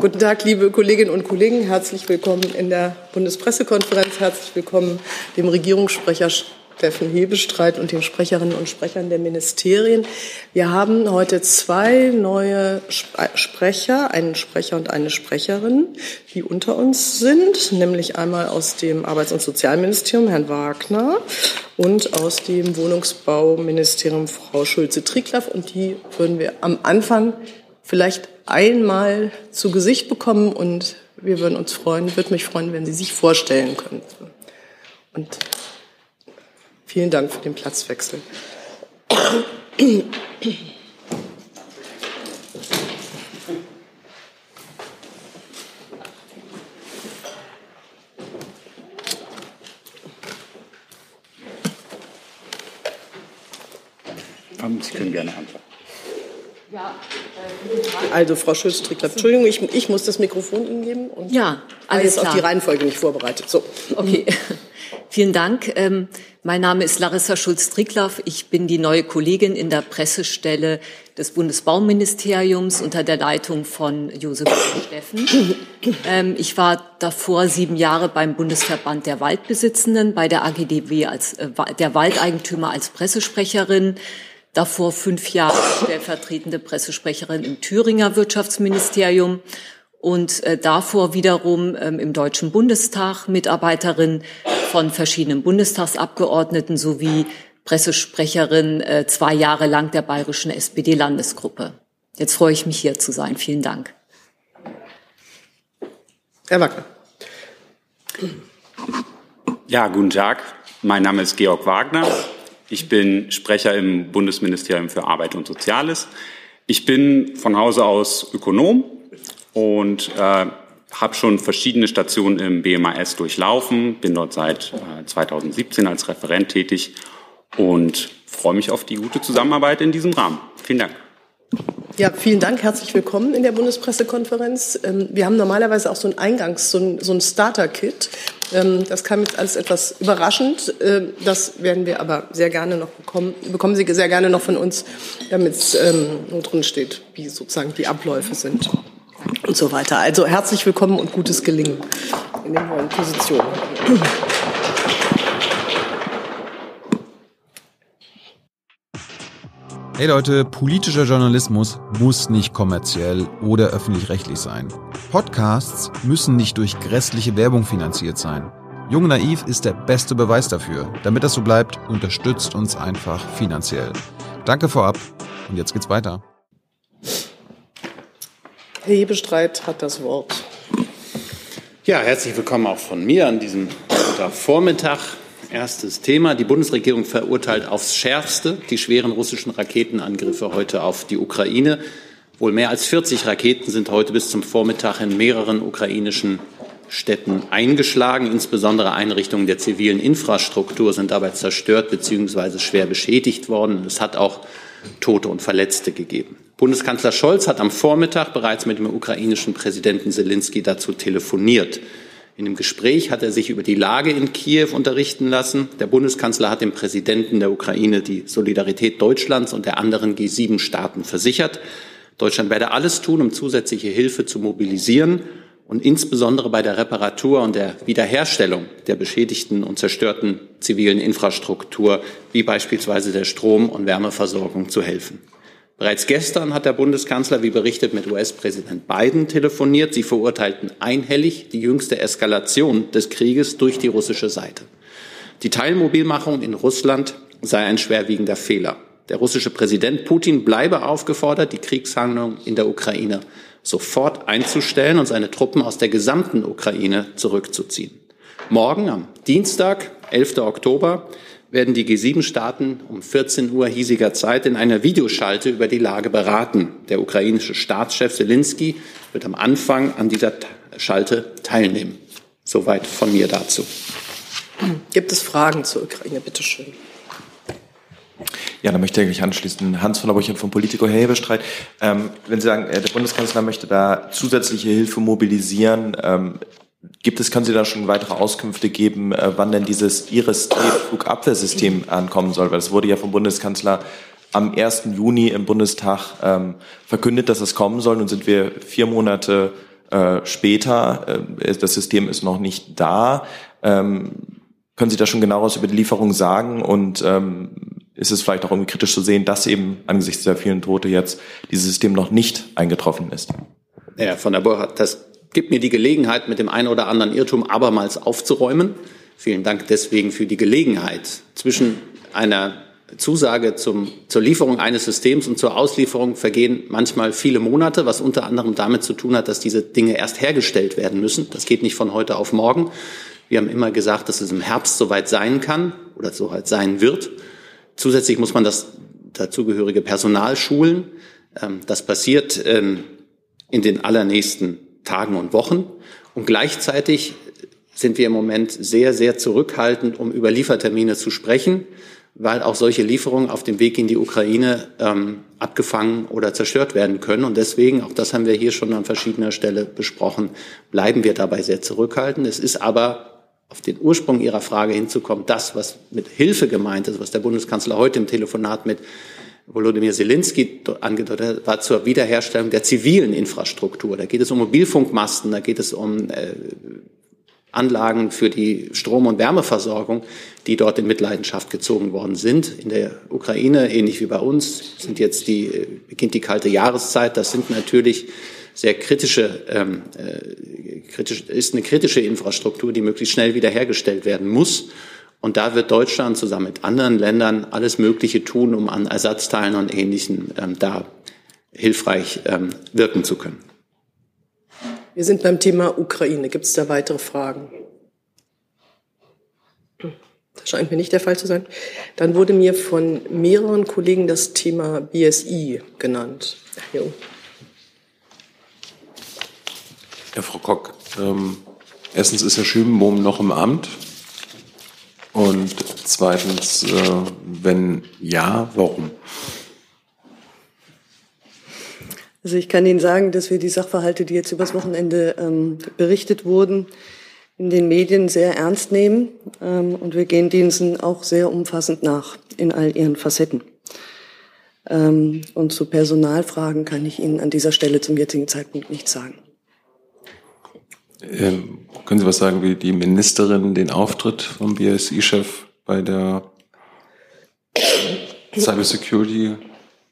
Guten Tag, liebe Kolleginnen und Kollegen. Herzlich willkommen in der Bundespressekonferenz. Herzlich willkommen dem Regierungssprecher Steffen Hebestreit und den Sprecherinnen und Sprechern der Ministerien. Wir haben heute zwei neue Sprecher, einen Sprecher und eine Sprecherin, die unter uns sind, nämlich einmal aus dem Arbeits- und Sozialministerium Herrn Wagner und aus dem Wohnungsbauministerium Frau Schulze-Trieklaff. Und die würden wir am Anfang vielleicht einmal zu Gesicht bekommen und wir würden uns freuen, würde mich freuen, wenn Sie sich vorstellen könnten. Und vielen Dank für den Platzwechsel. Sie können gerne anfangen. Ja, äh, also Frau Schulz-Strickler, Entschuldigung, ich, ich, muss das Mikrofon Ihnen geben. Und ja, alles klar. auf die Reihenfolge nicht vorbereitet. So. Okay, vielen Dank. Ähm, mein Name ist Larissa Schulz-Stricklaff. Ich bin die neue Kollegin in der Pressestelle des Bundesbauministeriums unter der Leitung von Josef Steffen. Ähm, ich war davor sieben Jahre beim Bundesverband der Waldbesitzenden, bei der AGDW als äh, der Waldeigentümer als Pressesprecherin davor fünf Jahre stellvertretende Pressesprecherin im Thüringer Wirtschaftsministerium und äh, davor wiederum ähm, im Deutschen Bundestag Mitarbeiterin von verschiedenen Bundestagsabgeordneten sowie Pressesprecherin äh, zwei Jahre lang der bayerischen SPD-Landesgruppe. Jetzt freue ich mich hier zu sein. Vielen Dank. Herr Wagner. Ja, guten Tag. Mein Name ist Georg Wagner. Ich bin Sprecher im Bundesministerium für Arbeit und Soziales. Ich bin von Hause aus Ökonom und äh, habe schon verschiedene Stationen im BMAS durchlaufen, bin dort seit äh, 2017 als Referent tätig und freue mich auf die gute Zusammenarbeit in diesem Rahmen. Vielen Dank. Ja, vielen Dank. Herzlich willkommen in der Bundespressekonferenz. Ähm, wir haben normalerweise auch so ein Eingangs-, so ein, so ein Starter-Kit. Ähm, das kam jetzt alles etwas überraschend. Ähm, das werden wir aber sehr gerne noch bekommen. Bekommen Sie sehr gerne noch von uns, damit es drin steht, wie sozusagen die Abläufe sind und so weiter. Also herzlich willkommen und gutes Gelingen in den neuen Positionen. Hey Leute, politischer Journalismus muss nicht kommerziell oder öffentlich-rechtlich sein. Podcasts müssen nicht durch grässliche Werbung finanziert sein. Jung Naiv ist der beste Beweis dafür. Damit das so bleibt, unterstützt uns einfach finanziell. Danke vorab und jetzt geht's weiter. Herr Hebestreit hat das Wort. Ja, herzlich willkommen auch von mir an diesem Vormittag. Erstes Thema. Die Bundesregierung verurteilt aufs Schärfste die schweren russischen Raketenangriffe heute auf die Ukraine. Wohl mehr als 40 Raketen sind heute bis zum Vormittag in mehreren ukrainischen Städten eingeschlagen. Insbesondere Einrichtungen der zivilen Infrastruktur sind dabei zerstört bzw. schwer beschädigt worden. Es hat auch Tote und Verletzte gegeben. Bundeskanzler Scholz hat am Vormittag bereits mit dem ukrainischen Präsidenten Zelensky dazu telefoniert. In dem Gespräch hat er sich über die Lage in Kiew unterrichten lassen. Der Bundeskanzler hat dem Präsidenten der Ukraine die Solidarität Deutschlands und der anderen G7-Staaten versichert. Deutschland werde alles tun, um zusätzliche Hilfe zu mobilisieren und insbesondere bei der Reparatur und der Wiederherstellung der beschädigten und zerstörten zivilen Infrastruktur, wie beispielsweise der Strom- und Wärmeversorgung, zu helfen. Bereits gestern hat der Bundeskanzler, wie berichtet, mit US-Präsident Biden telefoniert. Sie verurteilten einhellig die jüngste Eskalation des Krieges durch die russische Seite. Die Teilmobilmachung in Russland sei ein schwerwiegender Fehler. Der russische Präsident Putin bleibe aufgefordert, die Kriegshandlungen in der Ukraine sofort einzustellen und seine Truppen aus der gesamten Ukraine zurückzuziehen. Morgen, am Dienstag, 11. Oktober, werden die G7-Staaten um 14 Uhr hiesiger Zeit in einer Videoschalte über die Lage beraten. Der ukrainische Staatschef Zelensky wird am Anfang an dieser Schalte teilnehmen. Soweit von mir dazu. Gibt es Fragen zur Ukraine? Bitte schön. Ja, da möchte ich eigentlich anschließen. Hans von der Burchem vom Politico Herr Hebestreit. Ähm, wenn Sie sagen, äh, der Bundeskanzler möchte da zusätzliche Hilfe mobilisieren, ähm, Gibt es, können Sie da schon weitere Auskünfte geben, äh, wann denn dieses Iris-T-Flugabwehrsystem ankommen soll? Weil es wurde ja vom Bundeskanzler am 1. Juni im Bundestag ähm, verkündet, dass es kommen soll. Nun sind wir vier Monate äh, später, äh, das System ist noch nicht da. Ähm, können Sie da schon genaueres über die Lieferung sagen und ähm, ist es vielleicht auch irgendwie kritisch zu sehen, dass eben angesichts der vielen Tote jetzt dieses System noch nicht eingetroffen ist? Ja, von der Bohr, das gibt mir die Gelegenheit, mit dem einen oder anderen Irrtum abermals aufzuräumen. Vielen Dank deswegen für die Gelegenheit. Zwischen einer Zusage zum, zur Lieferung eines Systems und zur Auslieferung vergehen manchmal viele Monate, was unter anderem damit zu tun hat, dass diese Dinge erst hergestellt werden müssen. Das geht nicht von heute auf morgen. Wir haben immer gesagt, dass es im Herbst soweit sein kann oder soweit sein wird. Zusätzlich muss man das dazugehörige Personal schulen. Ähm, das passiert ähm, in den allernächsten Tagen und Wochen. Und gleichzeitig sind wir im Moment sehr, sehr zurückhaltend, um über Liefertermine zu sprechen, weil auch solche Lieferungen auf dem Weg in die Ukraine ähm, abgefangen oder zerstört werden können. Und deswegen, auch das haben wir hier schon an verschiedener Stelle besprochen, bleiben wir dabei sehr zurückhaltend. Es ist aber auf den Ursprung Ihrer Frage hinzukommen, das, was mit Hilfe gemeint ist, was der Bundeskanzler heute im Telefonat mit Volodymyr Zelensky angedeutet hat, war zur Wiederherstellung der zivilen Infrastruktur. Da geht es um Mobilfunkmasten, da geht es um äh, Anlagen für die Strom- und Wärmeversorgung, die dort in Mitleidenschaft gezogen worden sind. In der Ukraine, ähnlich wie bei uns, sind jetzt die, äh, beginnt die kalte Jahreszeit. Das sind natürlich sehr kritische, ähm, äh, kritisch, ist eine kritische Infrastruktur, die möglichst schnell wiederhergestellt werden muss. Und da wird Deutschland zusammen mit anderen Ländern alles Mögliche tun, um an Ersatzteilen und Ähnlichem ähm, da hilfreich ähm, wirken zu können. Wir sind beim Thema Ukraine. Gibt es da weitere Fragen? Das scheint mir nicht der Fall zu sein. Dann wurde mir von mehreren Kollegen das Thema BSI genannt. Herr Jung. Ja, Frau Kock, ähm, erstens ist Herr Schübenbohm noch im Amt. Und zweitens, äh, wenn ja, warum? Also ich kann Ihnen sagen, dass wir die Sachverhalte, die jetzt übers Wochenende ähm, berichtet wurden, in den Medien sehr ernst nehmen. Ähm, und wir gehen diesen auch sehr umfassend nach in all ihren Facetten. Ähm, und zu Personalfragen kann ich Ihnen an dieser Stelle zum jetzigen Zeitpunkt nichts sagen. Ähm, können Sie was sagen, wie die Ministerin den Auftritt vom BSI-Chef bei der Cybersecurity,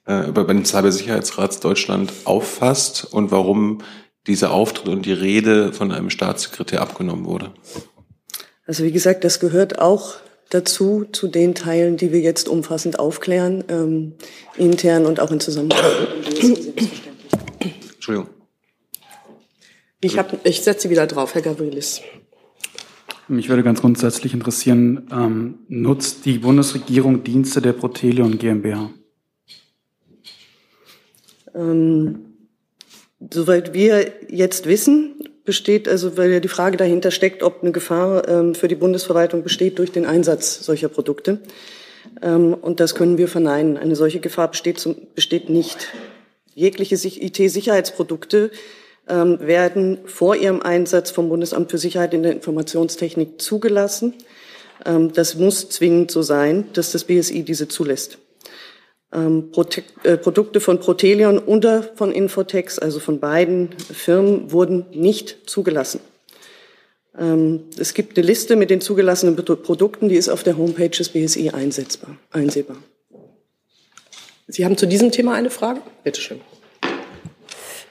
äh, bei dem Cybersicherheitsrat Deutschland auffasst und warum dieser Auftritt und die Rede von einem Staatssekretär abgenommen wurde? Also wie gesagt, das gehört auch dazu, zu den Teilen, die wir jetzt umfassend aufklären, ähm, intern und auch in Zusammenarbeit mit dem BSI Entschuldigung. Ich, hab, ich setze wieder drauf, Herr Gavrilis. Mich würde ganz grundsätzlich interessieren, ähm, nutzt die Bundesregierung Dienste der Protelion GmbH? Ähm, soweit wir jetzt wissen, besteht, also weil ja die Frage dahinter steckt, ob eine Gefahr ähm, für die Bundesverwaltung besteht durch den Einsatz solcher Produkte. Ähm, und das können wir verneinen. Eine solche Gefahr besteht, zum, besteht nicht. Jegliche IT-Sicherheitsprodukte werden vor ihrem Einsatz vom Bundesamt für Sicherheit in der Informationstechnik zugelassen. Ähm, das muss zwingend so sein, dass das BSI diese zulässt. Ähm, äh, Produkte von Protelion oder von Infotex, also von beiden Firmen, wurden nicht zugelassen. Es gibt eine Liste mit den zugelassenen Produkten, die ist auf der Homepage des BSI einsetzbar, einsehbar. Sie haben zu diesem Thema eine Frage? Bitte schön.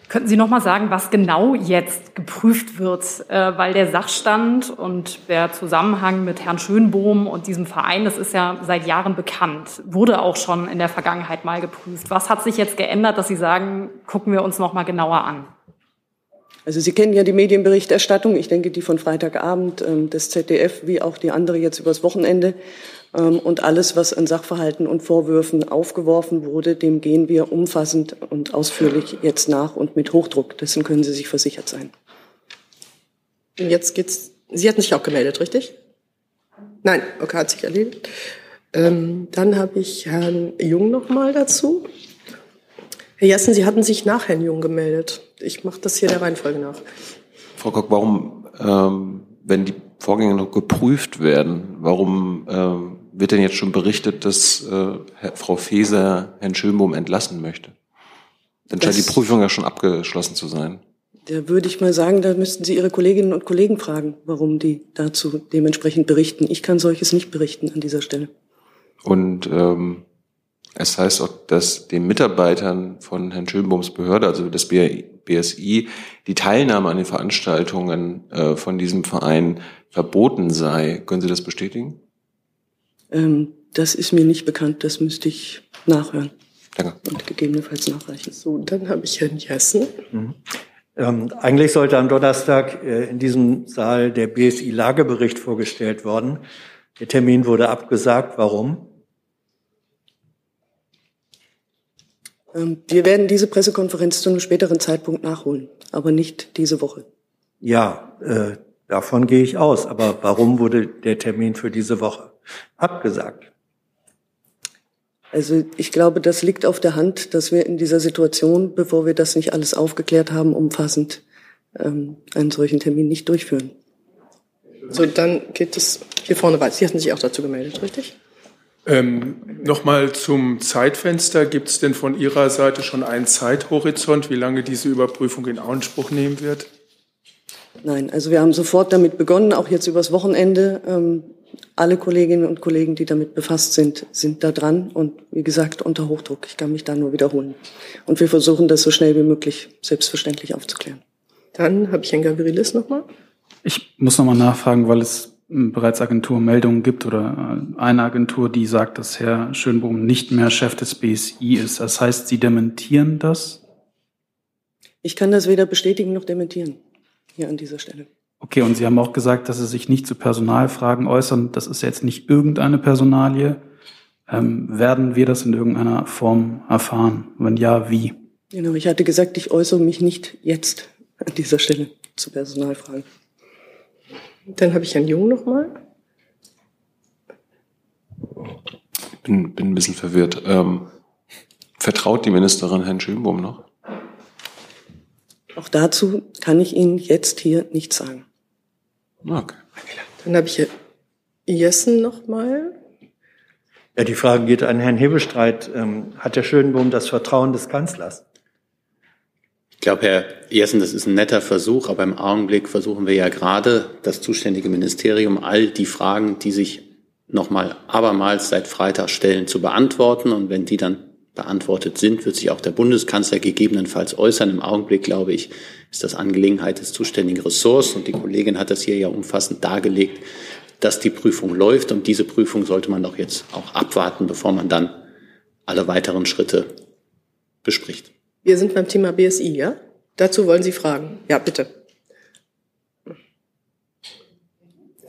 Könnten Sie noch mal sagen, was genau jetzt geprüft wird? Äh, weil der Sachstand und der Zusammenhang mit Herrn Schönbohm und diesem Verein, das ist ja seit Jahren bekannt, wurde auch schon in der Vergangenheit mal geprüft. Was hat sich jetzt geändert, dass Sie sagen, gucken wir uns noch mal genauer an? Also Sie kennen ja die Medienberichterstattung, ich denke die von Freitagabend ähm, des ZDF wie auch die andere jetzt übers Wochenende. Ähm, und alles, was an Sachverhalten und Vorwürfen aufgeworfen wurde, dem gehen wir umfassend und ausführlich jetzt nach und mit Hochdruck. Dessen können Sie sich versichert sein. Jetzt geht's. Sie hatten sich auch gemeldet, richtig? Nein, okay, hat sich erledigt. Ähm, dann habe ich Herrn Jung noch mal dazu. Herr Jessen, Sie hatten sich nach Herrn Jung gemeldet. Ich mache das hier der Reihenfolge nach. Frau Kock, warum, ähm, wenn die Vorgänge noch geprüft werden, warum ähm, wird denn jetzt schon berichtet, dass äh, Frau Feser Herrn Schönbohm entlassen möchte? Dann scheint das, die Prüfung ja schon abgeschlossen zu sein. Da würde ich mal sagen, da müssten Sie Ihre Kolleginnen und Kollegen fragen, warum die dazu dementsprechend berichten. Ich kann solches nicht berichten an dieser Stelle. Und ähm, es heißt auch, dass den Mitarbeitern von Herrn Schönbohms Behörde, also des BSI, die Teilnahme an den Veranstaltungen äh, von diesem Verein verboten sei. Können Sie das bestätigen? Ähm, das ist mir nicht bekannt. Das müsste ich nachhören. Danke. Und gegebenenfalls nachreichen. So, dann habe ich Herrn Jessen. Mhm. Ähm, eigentlich sollte am Donnerstag äh, in diesem Saal der BSI-Lagebericht vorgestellt worden. Der Termin wurde abgesagt. Warum? Wir werden diese Pressekonferenz zu einem späteren Zeitpunkt nachholen, aber nicht diese Woche. Ja, äh, davon gehe ich aus. Aber warum wurde der Termin für diese Woche abgesagt? Also ich glaube, das liegt auf der Hand, dass wir in dieser Situation, bevor wir das nicht alles aufgeklärt haben, umfassend ähm, einen solchen Termin nicht durchführen. So, dann geht es hier vorne weiter. Sie hatten sich auch dazu gemeldet, richtig? Ähm, Nochmal zum Zeitfenster. Gibt es denn von Ihrer Seite schon einen Zeithorizont, wie lange diese Überprüfung in Anspruch nehmen wird? Nein, also wir haben sofort damit begonnen, auch jetzt übers Wochenende. Ähm, alle Kolleginnen und Kollegen, die damit befasst sind, sind da dran und wie gesagt unter Hochdruck. Ich kann mich da nur wiederholen. Und wir versuchen das so schnell wie möglich selbstverständlich aufzuklären. Dann habe ich Herrn Gavrilis nochmal. Ich muss nochmal nachfragen, weil es bereits Agenturmeldungen gibt oder äh, eine Agentur, die sagt, dass Herr Schönbohm nicht mehr Chef des BSI ist. Das heißt, Sie dementieren das? Ich kann das weder bestätigen noch dementieren hier an dieser Stelle. Okay, und Sie haben auch gesagt, dass Sie sich nicht zu Personalfragen äußern. Das ist jetzt nicht irgendeine Personalie. Ähm, werden wir das in irgendeiner Form erfahren? Wenn ja, wie? Genau, ich hatte gesagt, ich äußere mich nicht jetzt an dieser Stelle zu Personalfragen. Dann habe ich Herrn Jung nochmal. Ich bin, bin ein bisschen verwirrt. Ähm, vertraut die Ministerin Herrn Schönbohm noch? Auch dazu kann ich Ihnen jetzt hier nichts sagen. Okay. Dann habe ich Herrn Jessen nochmal. Ja, die Frage geht an Herrn Hebestreit. Ähm, hat Herr Schönbohm das Vertrauen des Kanzlers? Ich glaube, Herr Jessen, das ist ein netter Versuch, aber im Augenblick versuchen wir ja gerade, das zuständige Ministerium, all die Fragen, die sich nochmal abermals seit Freitag stellen, zu beantworten. Und wenn die dann beantwortet sind, wird sich auch der Bundeskanzler gegebenenfalls äußern. Im Augenblick, glaube ich, ist das Angelegenheit des zuständigen Ressorts. Und die Kollegin hat das hier ja umfassend dargelegt, dass die Prüfung läuft. Und diese Prüfung sollte man doch jetzt auch abwarten, bevor man dann alle weiteren Schritte bespricht. Wir sind beim Thema BSI, ja? Dazu wollen Sie fragen. Ja, bitte.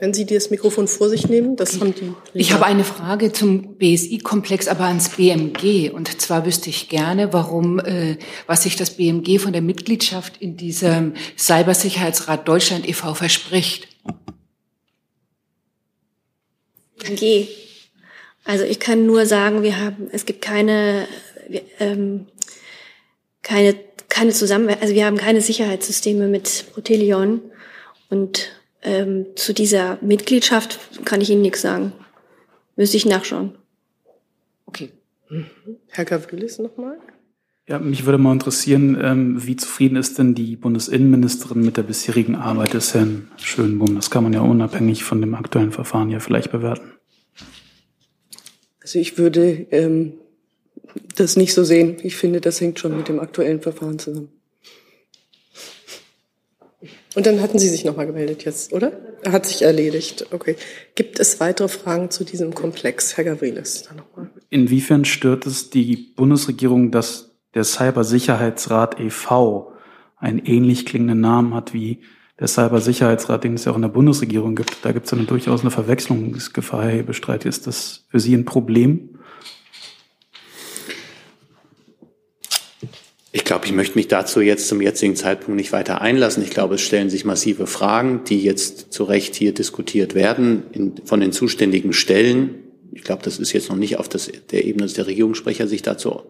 Wenn Sie das Mikrofon vor sich nehmen, das haben die. Ich habe eine Frage zum BSI-Komplex, aber ans BMG. Und zwar wüsste ich gerne, warum, äh, was sich das BMG von der Mitgliedschaft in diesem Cybersicherheitsrat Deutschland e.V. verspricht. BMG. Also ich kann nur sagen, wir haben, es gibt keine, ähm, keine, keine Zusammenarbeit, also wir haben keine Sicherheitssysteme mit Protelion und ähm, zu dieser Mitgliedschaft kann ich Ihnen nichts sagen. Müsste ich nachschauen. Okay. Herr Gavrilis nochmal? Ja, mich würde mal interessieren, ähm, wie zufrieden ist denn die Bundesinnenministerin mit der bisherigen Arbeit des Herrn Schönbohm? Das kann man ja unabhängig von dem aktuellen Verfahren ja vielleicht bewerten. Also ich würde ähm, das nicht so sehen. Ich finde, das hängt schon mit dem aktuellen Verfahren zusammen. Und dann hatten Sie sich nochmal gemeldet jetzt, oder? Hat sich erledigt. Okay. Gibt es weitere Fragen zu diesem Komplex, Herr Gavrilis? Inwiefern stört es die Bundesregierung, dass der Cybersicherheitsrat e.V. einen ähnlich klingenden Namen hat wie der Cybersicherheitsrat, den es ja auch in der Bundesregierung gibt? Da gibt es ja durchaus eine Verwechslungsgefahr, Herr Hebestreit. Ist das für Sie ein Problem? Ich glaube, ich möchte mich dazu jetzt zum jetzigen Zeitpunkt nicht weiter einlassen. Ich glaube, es stellen sich massive Fragen, die jetzt zu Recht hier diskutiert werden in, von den zuständigen Stellen. Ich glaube, das ist jetzt noch nicht auf das, der Ebene, dass der Regierungssprecher sich dazu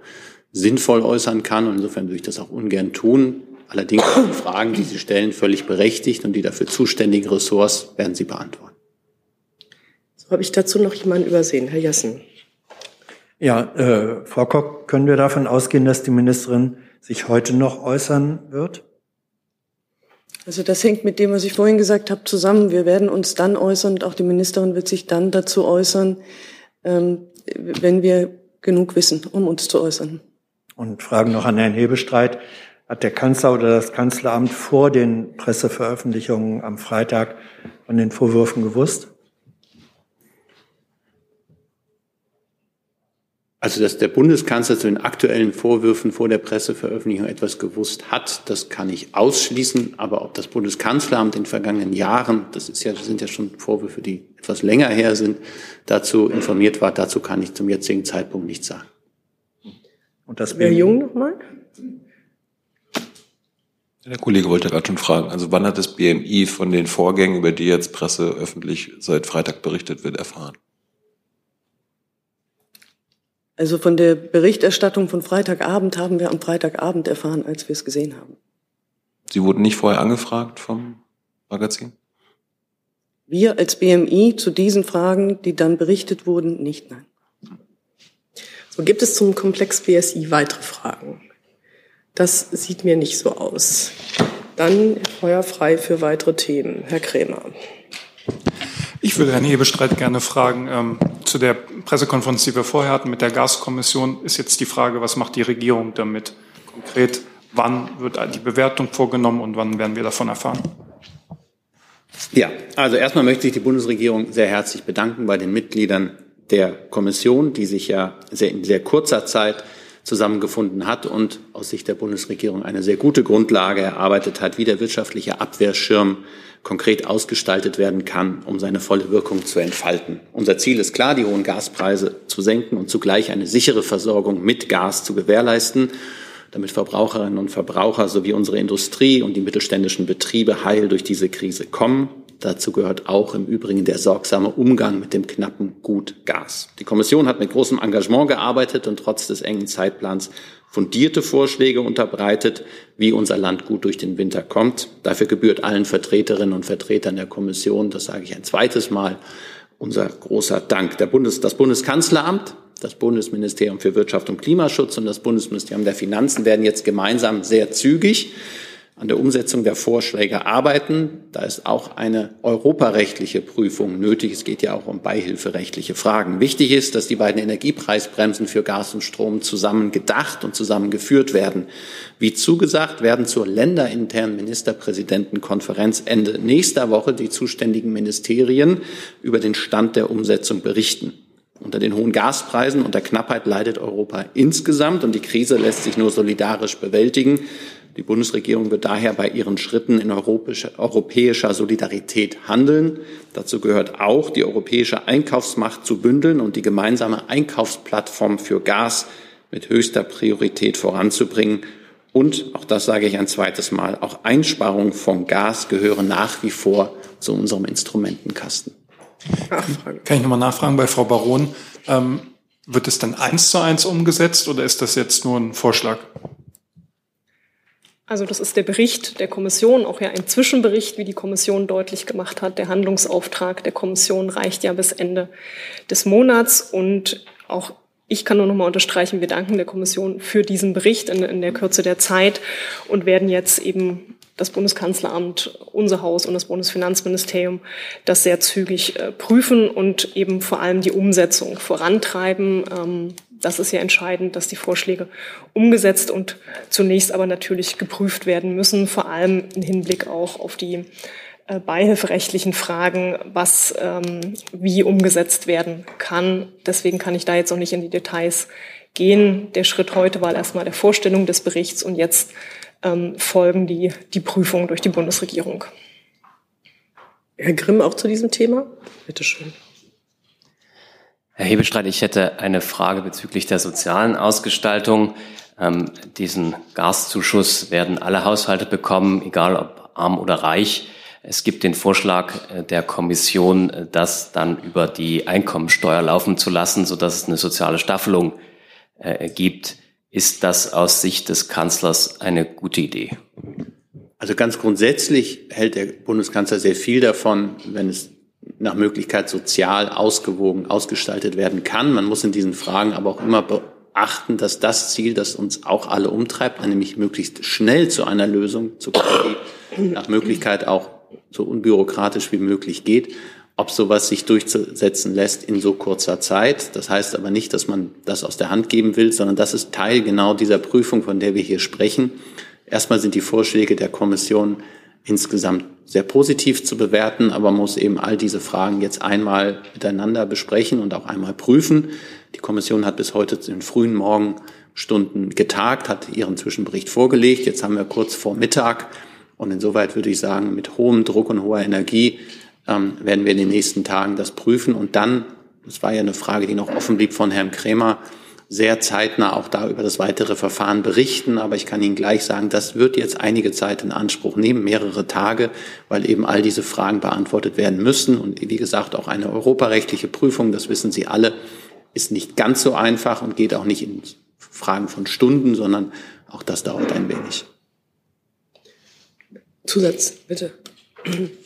sinnvoll äußern kann. Und insofern würde ich das auch ungern tun. Allerdings die Fragen, die Sie stellen, völlig berechtigt und die dafür zuständigen Ressorts werden Sie beantworten. So habe ich dazu noch jemanden übersehen, Herr Jessen. Ja, äh, Frau Kock, können wir davon ausgehen, dass die Ministerin sich heute noch äußern wird? Also das hängt mit dem, was ich vorhin gesagt habe, zusammen. Wir werden uns dann äußern und auch die Ministerin wird sich dann dazu äußern, ähm, wenn wir genug wissen, um uns zu äußern. Und Fragen noch an Herrn Hebestreit. Hat der Kanzler oder das Kanzleramt vor den Presseveröffentlichungen am Freitag von den Vorwürfen gewusst? Also, dass der Bundeskanzler zu den aktuellen Vorwürfen vor der Presseveröffentlichung etwas gewusst hat, das kann ich ausschließen. Aber ob das Bundeskanzleramt in den vergangenen Jahren, das ist ja, sind ja schon Vorwürfe, die etwas länger her sind, dazu informiert war, dazu kann ich zum jetzigen Zeitpunkt nichts sagen. Und das Herr Jung nochmal? Der Kollege wollte gerade schon fragen, also wann hat das BMI von den Vorgängen, über die jetzt Presse öffentlich seit Freitag berichtet wird, erfahren? Also von der Berichterstattung von Freitagabend haben wir am Freitagabend erfahren, als wir es gesehen haben. Sie wurden nicht vorher angefragt vom Magazin? Wir als BMI zu diesen Fragen, die dann berichtet wurden, nicht, nein. So gibt es zum Komplex BSI weitere Fragen. Das sieht mir nicht so aus. Dann feuerfrei für weitere Themen. Herr Krämer. Ich würde Herrn Hebestreit gerne fragen, ähm, zu der Pressekonferenz, die wir vorher hatten mit der Gaskommission, ist jetzt die Frage, was macht die Regierung damit? Konkret, wann wird die Bewertung vorgenommen und wann werden wir davon erfahren? Ja, also erstmal möchte ich die Bundesregierung sehr herzlich bedanken bei den Mitgliedern der Kommission, die sich ja sehr, in sehr kurzer Zeit zusammengefunden hat und aus Sicht der Bundesregierung eine sehr gute Grundlage erarbeitet hat, wie der wirtschaftliche Abwehrschirm konkret ausgestaltet werden kann, um seine volle Wirkung zu entfalten. Unser Ziel ist klar, die hohen Gaspreise zu senken und zugleich eine sichere Versorgung mit Gas zu gewährleisten, damit Verbraucherinnen und Verbraucher sowie unsere Industrie und die mittelständischen Betriebe heil durch diese Krise kommen. Dazu gehört auch im Übrigen der sorgsame Umgang mit dem knappen Gut Gas. Die Kommission hat mit großem Engagement gearbeitet und trotz des engen Zeitplans fundierte Vorschläge unterbreitet, wie unser Land gut durch den Winter kommt. Dafür gebührt allen Vertreterinnen und Vertretern der Kommission, das sage ich ein zweites Mal, unser großer Dank. Der Bundes, das Bundeskanzleramt, das Bundesministerium für Wirtschaft und Klimaschutz und das Bundesministerium der Finanzen werden jetzt gemeinsam sehr zügig an der Umsetzung der Vorschläge arbeiten. Da ist auch eine europarechtliche Prüfung nötig. Es geht ja auch um beihilferechtliche Fragen. Wichtig ist, dass die beiden Energiepreisbremsen für Gas und Strom zusammen gedacht und zusammengeführt werden. Wie zugesagt, werden zur länderinternen Ministerpräsidentenkonferenz Ende nächster Woche die zuständigen Ministerien über den Stand der Umsetzung berichten. Unter den hohen Gaspreisen und der Knappheit leidet Europa insgesamt und die Krise lässt sich nur solidarisch bewältigen. Die Bundesregierung wird daher bei ihren Schritten in europäischer Solidarität handeln. Dazu gehört auch, die europäische Einkaufsmacht zu bündeln und die gemeinsame Einkaufsplattform für Gas mit höchster Priorität voranzubringen. Und, auch das sage ich ein zweites Mal, auch Einsparungen von Gas gehören nach wie vor zu unserem Instrumentenkasten. Nachfrage. Kann ich nochmal nachfragen bei Frau Baron? Ähm, wird es dann eins zu eins umgesetzt oder ist das jetzt nur ein Vorschlag? Also das ist der Bericht der Kommission, auch ja ein Zwischenbericht, wie die Kommission deutlich gemacht hat. Der Handlungsauftrag der Kommission reicht ja bis Ende des Monats und auch ich kann nur noch mal unterstreichen, wir danken der Kommission für diesen Bericht in, in der Kürze der Zeit und werden jetzt eben das Bundeskanzleramt, unser Haus und das Bundesfinanzministerium das sehr zügig äh, prüfen und eben vor allem die Umsetzung vorantreiben. Das ist ja entscheidend, dass die Vorschläge umgesetzt und zunächst aber natürlich geprüft werden müssen, vor allem im Hinblick auch auf die äh, beihilferechtlichen Fragen, was ähm, wie umgesetzt werden kann. Deswegen kann ich da jetzt noch nicht in die Details gehen. Der Schritt heute war erstmal der Vorstellung des Berichts und jetzt ähm, folgen die, die Prüfungen durch die Bundesregierung. Herr Grimm auch zu diesem Thema? Bitte schön. Herr Hebestreit, ich hätte eine Frage bezüglich der sozialen Ausgestaltung. Ähm, diesen Gaszuschuss werden alle Haushalte bekommen, egal ob arm oder reich. Es gibt den Vorschlag äh, der Kommission, äh, das dann über die Einkommensteuer laufen zu lassen, sodass es eine soziale Staffelung äh, gibt. Ist das aus Sicht des Kanzlers eine gute Idee? Also ganz grundsätzlich hält der Bundeskanzler sehr viel davon, wenn es nach Möglichkeit sozial ausgewogen ausgestaltet werden kann. Man muss in diesen Fragen aber auch immer beachten, dass das Ziel, das uns auch alle umtreibt, nämlich möglichst schnell zu einer Lösung zu kommen, die nach Möglichkeit auch so unbürokratisch wie möglich geht. Ob sowas sich durchsetzen lässt in so kurzer Zeit, das heißt aber nicht, dass man das aus der Hand geben will, sondern das ist Teil genau dieser Prüfung, von der wir hier sprechen. Erstmal sind die Vorschläge der Kommission insgesamt sehr positiv zu bewerten, aber muss eben all diese Fragen jetzt einmal miteinander besprechen und auch einmal prüfen. Die Kommission hat bis heute in frühen Morgenstunden getagt, hat ihren Zwischenbericht vorgelegt. Jetzt haben wir kurz vor Mittag und insoweit würde ich sagen, mit hohem Druck und hoher Energie ähm, werden wir in den nächsten Tagen das prüfen und dann, das war ja eine Frage, die noch offen blieb von Herrn Krämer, sehr zeitnah auch da über das weitere Verfahren berichten. Aber ich kann Ihnen gleich sagen, das wird jetzt einige Zeit in Anspruch nehmen, mehrere Tage, weil eben all diese Fragen beantwortet werden müssen. Und wie gesagt, auch eine europarechtliche Prüfung, das wissen Sie alle, ist nicht ganz so einfach und geht auch nicht in Fragen von Stunden, sondern auch das dauert ein wenig. Zusatz, bitte.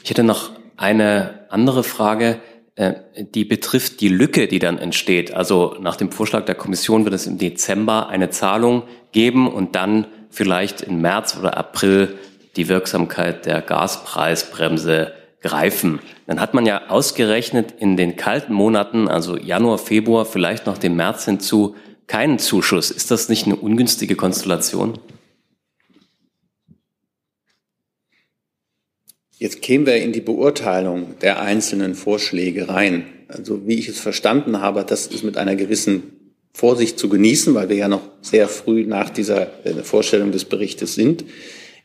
Ich hätte noch eine andere Frage, die betrifft die Lücke, die dann entsteht. Also nach dem Vorschlag der Kommission wird es im Dezember eine Zahlung geben und dann vielleicht im März oder April die Wirksamkeit der Gaspreisbremse greifen. Dann hat man ja ausgerechnet in den kalten Monaten, also Januar, Februar, vielleicht noch dem März hinzu, keinen Zuschuss. Ist das nicht eine ungünstige Konstellation? Jetzt kämen wir in die Beurteilung der einzelnen Vorschläge rein. Also wie ich es verstanden habe, das ist mit einer gewissen Vorsicht zu genießen, weil wir ja noch sehr früh nach dieser äh, Vorstellung des Berichtes sind,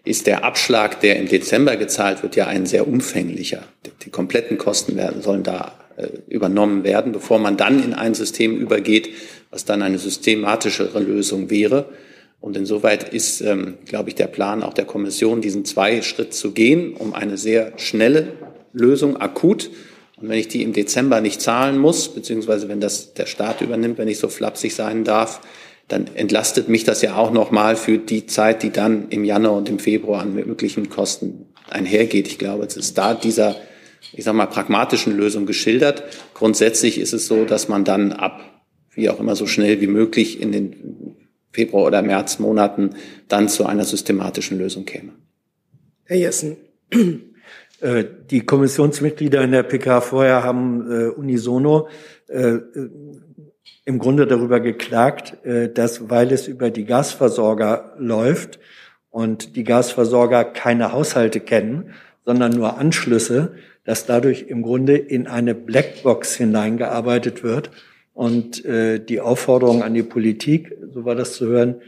ist der Abschlag, der im Dezember gezahlt wird, ja ein sehr umfänglicher. Die kompletten Kosten werden, sollen da äh, übernommen werden, bevor man dann in ein System übergeht, was dann eine systematischere Lösung wäre. Und insoweit ist, ähm, glaube ich, der Plan auch der Kommission, diesen zwei Schritt zu gehen, um eine sehr schnelle Lösung akut. Und wenn ich die im Dezember nicht zahlen muss, beziehungsweise wenn das der Staat übernimmt, wenn ich so flapsig sein darf, dann entlastet mich das ja auch nochmal für die Zeit, die dann im Januar und im Februar an möglichen Kosten einhergeht. Ich glaube, es ist da dieser, ich sag mal, pragmatischen Lösung geschildert. Grundsätzlich ist es so, dass man dann ab, wie auch immer so schnell wie möglich in den Februar oder März Monaten dann zu einer systematischen Lösung käme. Herr Jessen. Äh, die Kommissionsmitglieder in der PK vorher haben äh, unisono äh, im Grunde darüber geklagt, äh, dass weil es über die Gasversorger läuft und die Gasversorger keine Haushalte kennen, sondern nur Anschlüsse, dass dadurch im Grunde in eine Blackbox hineingearbeitet wird und äh, die Aufforderung an die Politik, so war das zu hören,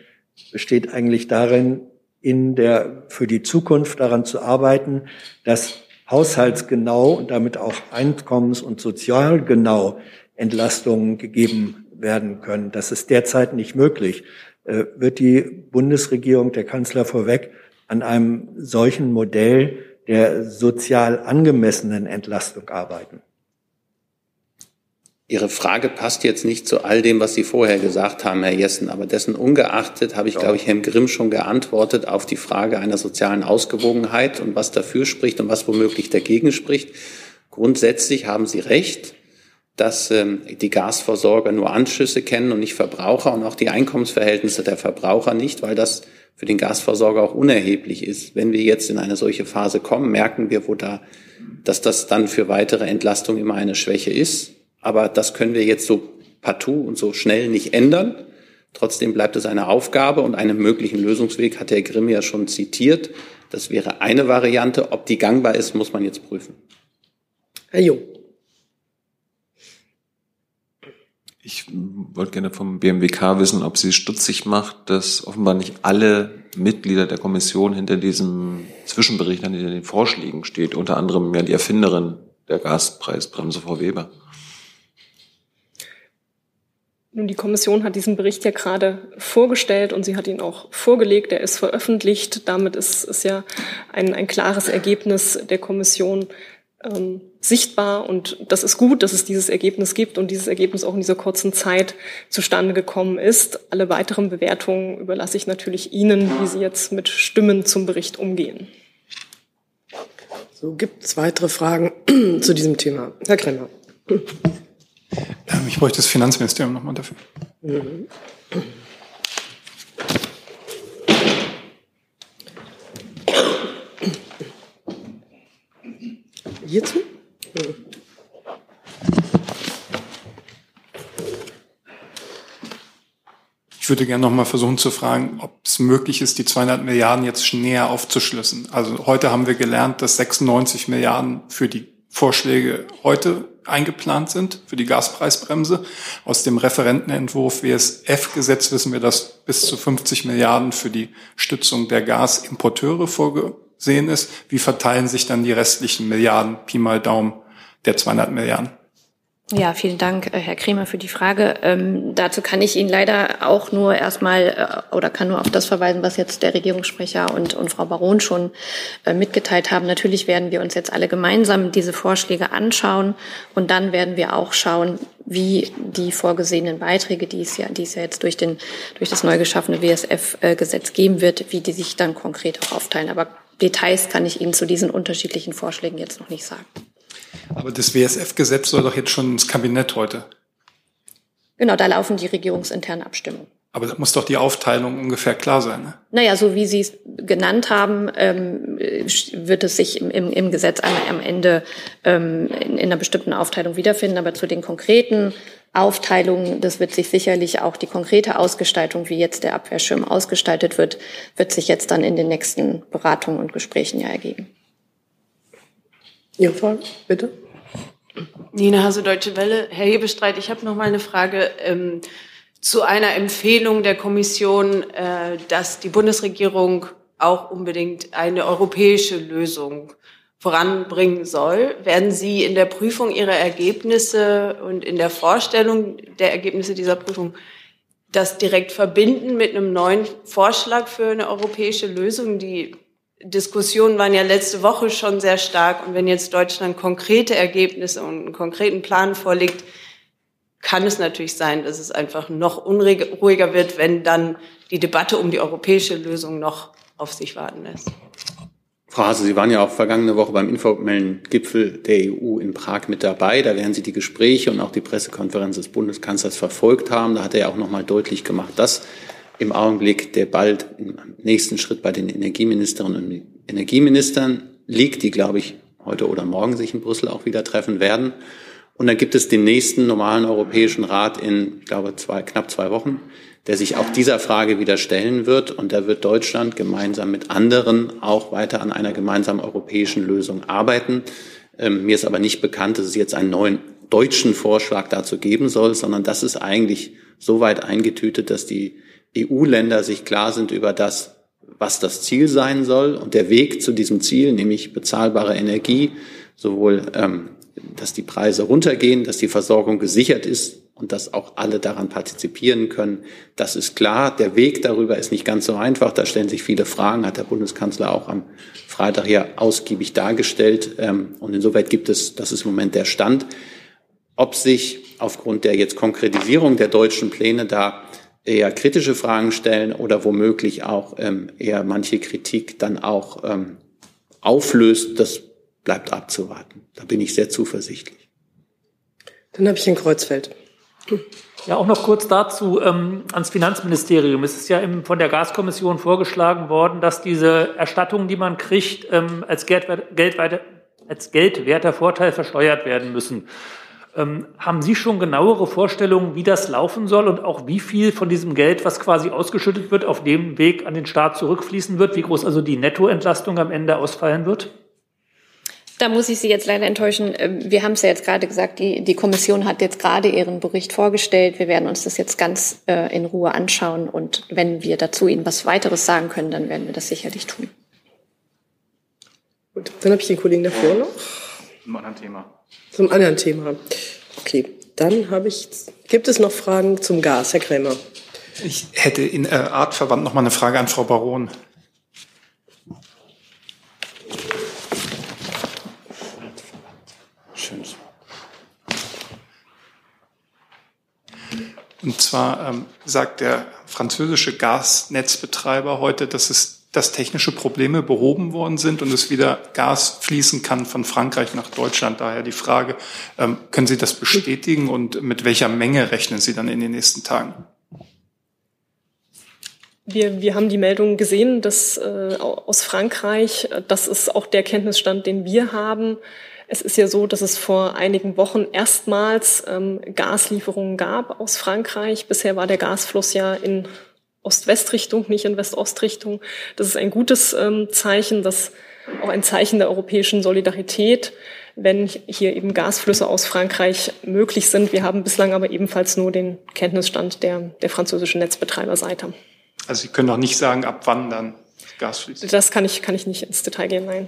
besteht eigentlich darin, in der, für die Zukunft daran zu arbeiten, dass haushaltsgenau und damit auch einkommens- und sozialgenau Entlastungen gegeben werden können. Das ist derzeit nicht möglich. Äh, wird die Bundesregierung, der Kanzler vorweg, an einem solchen Modell der sozial angemessenen Entlastung arbeiten? Ihre Frage passt jetzt nicht zu all dem, was Sie vorher gesagt haben, Herr Jessen. Aber dessen ungeachtet habe ich, ja. glaube ich, Herrn Grimm schon geantwortet auf die Frage einer sozialen Ausgewogenheit und was dafür spricht und was womöglich dagegen spricht. Grundsätzlich haben Sie recht, dass ähm, die Gasversorger nur Anschlüsse kennen und nicht Verbraucher und auch die Einkommensverhältnisse der Verbraucher nicht, weil das für den Gasversorger auch unerheblich ist. Wenn wir jetzt in eine solche Phase kommen, merken wir, wo da, dass das dann für weitere Entlastung immer eine Schwäche ist. Aber das können wir jetzt so partout und so schnell nicht ändern. Trotzdem bleibt es eine Aufgabe und einen möglichen Lösungsweg hat Herr Grimm ja schon zitiert. Das wäre eine Variante. Ob die gangbar ist, muss man jetzt prüfen. Herr Jung. Ich wollte gerne vom BMWK wissen, ob Sie stutzig macht, dass offenbar nicht alle Mitglieder der Kommission hinter diesem Zwischenbericht, hinter den Vorschlägen steht, unter anderem ja die Erfinderin der Gaspreisbremse, Frau Weber. Nun, die Kommission hat diesen Bericht ja gerade vorgestellt und sie hat ihn auch vorgelegt. Er ist veröffentlicht. Damit ist, ist ja ein, ein klares Ergebnis der Kommission ähm, sichtbar. Und das ist gut, dass es dieses Ergebnis gibt und dieses Ergebnis auch in dieser kurzen Zeit zustande gekommen ist. Alle weiteren Bewertungen überlasse ich natürlich Ihnen, wie Sie jetzt mit Stimmen zum Bericht umgehen. So, gibt es weitere Fragen zu diesem Thema? Herr Krenner. Ähm, ich bräuchte das Finanzministerium nochmal dafür. Hierzu? Ich würde gerne noch mal versuchen zu fragen, ob es möglich ist, die 200 Milliarden jetzt näher aufzuschlüssen. Also heute haben wir gelernt, dass 96 Milliarden für die Vorschläge heute eingeplant sind, für die Gaspreisbremse. Aus dem Referentenentwurf WSF-Gesetz wissen wir, dass bis zu 50 Milliarden für die Stützung der Gasimporteure vorgesehen ist. Wie verteilen sich dann die restlichen Milliarden, Pi mal Daumen, der 200 Milliarden? Ja, vielen Dank, äh, Herr Kremer, für die Frage. Ähm, dazu kann ich Ihnen leider auch nur erstmal äh, oder kann nur auf das verweisen, was jetzt der Regierungssprecher und, und Frau Baron schon äh, mitgeteilt haben. Natürlich werden wir uns jetzt alle gemeinsam diese Vorschläge anschauen und dann werden wir auch schauen, wie die vorgesehenen Beiträge, die es ja, die es ja jetzt durch, den, durch das neu geschaffene WSF-Gesetz geben wird, wie die sich dann konkret auch aufteilen. Aber Details kann ich Ihnen zu diesen unterschiedlichen Vorschlägen jetzt noch nicht sagen. Aber das WSF-Gesetz soll doch jetzt schon ins Kabinett heute. Genau, da laufen die regierungsinternen Abstimmungen. Aber da muss doch die Aufteilung ungefähr klar sein. Ne? Naja, so wie Sie es genannt haben, ähm, wird es sich im, im, im Gesetz einmal am Ende ähm, in, in einer bestimmten Aufteilung wiederfinden. Aber zu den konkreten Aufteilungen, das wird sich sicherlich auch die konkrete Ausgestaltung, wie jetzt der Abwehrschirm ausgestaltet wird, wird sich jetzt dann in den nächsten Beratungen und Gesprächen ja ergeben. Ihre Frage, bitte. Nina Hase, Deutsche Welle. Herr Hebestreit, ich habe noch mal eine Frage ähm, zu einer Empfehlung der Kommission, äh, dass die Bundesregierung auch unbedingt eine europäische Lösung voranbringen soll. Werden Sie in der Prüfung Ihrer Ergebnisse und in der Vorstellung der Ergebnisse dieser Prüfung das direkt verbinden mit einem neuen Vorschlag für eine europäische Lösung, die Diskussionen waren ja letzte Woche schon sehr stark. Und wenn jetzt Deutschland konkrete Ergebnisse und einen konkreten Plan vorlegt, kann es natürlich sein, dass es einfach noch unruhiger wird, wenn dann die Debatte um die europäische Lösung noch auf sich warten lässt. Frau Hase, Sie waren ja auch vergangene Woche beim informellen Gipfel der EU in Prag mit dabei. Da werden Sie die Gespräche und auch die Pressekonferenz des Bundeskanzlers verfolgt haben. Da hat er ja auch noch mal deutlich gemacht, dass im Augenblick, der bald im nächsten Schritt bei den Energieministerinnen und Energieministern liegt, die, glaube ich, heute oder morgen sich in Brüssel auch wieder treffen werden. Und dann gibt es den nächsten normalen Europäischen Rat in, ich glaube, zwei, knapp zwei Wochen, der sich auch dieser Frage wieder stellen wird. Und da wird Deutschland gemeinsam mit anderen auch weiter an einer gemeinsamen europäischen Lösung arbeiten. Ähm, mir ist aber nicht bekannt, dass es jetzt einen neuen deutschen Vorschlag dazu geben soll, sondern das ist eigentlich so weit eingetütet, dass die EU-Länder sich klar sind über das, was das Ziel sein soll und der Weg zu diesem Ziel, nämlich bezahlbare Energie, sowohl, ähm, dass die Preise runtergehen, dass die Versorgung gesichert ist und dass auch alle daran partizipieren können. Das ist klar. Der Weg darüber ist nicht ganz so einfach. Da stellen sich viele Fragen, hat der Bundeskanzler auch am Freitag hier ausgiebig dargestellt. Ähm, und insoweit gibt es, das ist im Moment der Stand, ob sich aufgrund der jetzt Konkretisierung der deutschen Pläne da eher kritische Fragen stellen oder womöglich auch ähm, eher manche Kritik dann auch ähm, auflöst, das bleibt abzuwarten. Da bin ich sehr zuversichtlich. Dann habe ich in Kreuzfeld. Ja, auch noch kurz dazu ähm, ans Finanzministerium. Es ist ja im, von der Gaskommission vorgeschlagen worden, dass diese Erstattungen, die man kriegt, ähm, als, Geld, Geld, als geldwerter Vorteil versteuert werden müssen. Ähm, haben Sie schon genauere Vorstellungen, wie das laufen soll und auch wie viel von diesem Geld, was quasi ausgeschüttet wird, auf dem Weg an den Staat zurückfließen wird? Wie groß also die Nettoentlastung am Ende ausfallen wird? Da muss ich Sie jetzt leider enttäuschen. Ähm, wir haben es ja jetzt gerade gesagt, die, die Kommission hat jetzt gerade ihren Bericht vorgestellt. Wir werden uns das jetzt ganz äh, in Ruhe anschauen. Und wenn wir dazu Ihnen was weiteres sagen können, dann werden wir das sicherlich tun. Gut, dann habe ich den Kollegen davor noch. Zum anderen Thema. Zum anderen Thema. Okay, dann habe ich. Gibt es noch Fragen zum Gas, Herr Krämer? Ich hätte in äh, Artverband noch mal eine Frage an Frau Baron. Schön. Und zwar ähm, sagt der französische Gasnetzbetreiber heute, dass es dass technische Probleme behoben worden sind und es wieder Gas fließen kann von Frankreich nach Deutschland. Daher die Frage, ähm, können Sie das bestätigen und mit welcher Menge rechnen Sie dann in den nächsten Tagen? Wir, wir haben die Meldung gesehen, dass äh, aus Frankreich, das ist auch der Kenntnisstand, den wir haben. Es ist ja so, dass es vor einigen Wochen erstmals ähm, Gaslieferungen gab aus Frankreich. Bisher war der Gasfluss ja in Ost-West-Richtung, nicht in West-Ost-Richtung. Das ist ein gutes ähm, Zeichen, das auch ein Zeichen der europäischen Solidarität, wenn hier eben Gasflüsse aus Frankreich möglich sind. Wir haben bislang aber ebenfalls nur den Kenntnisstand der, der französischen Netzbetreiberseite. Also Sie können auch nicht sagen, ab wann dann Gas fließt. Das kann ich, kann ich nicht ins Detail gehen, nein.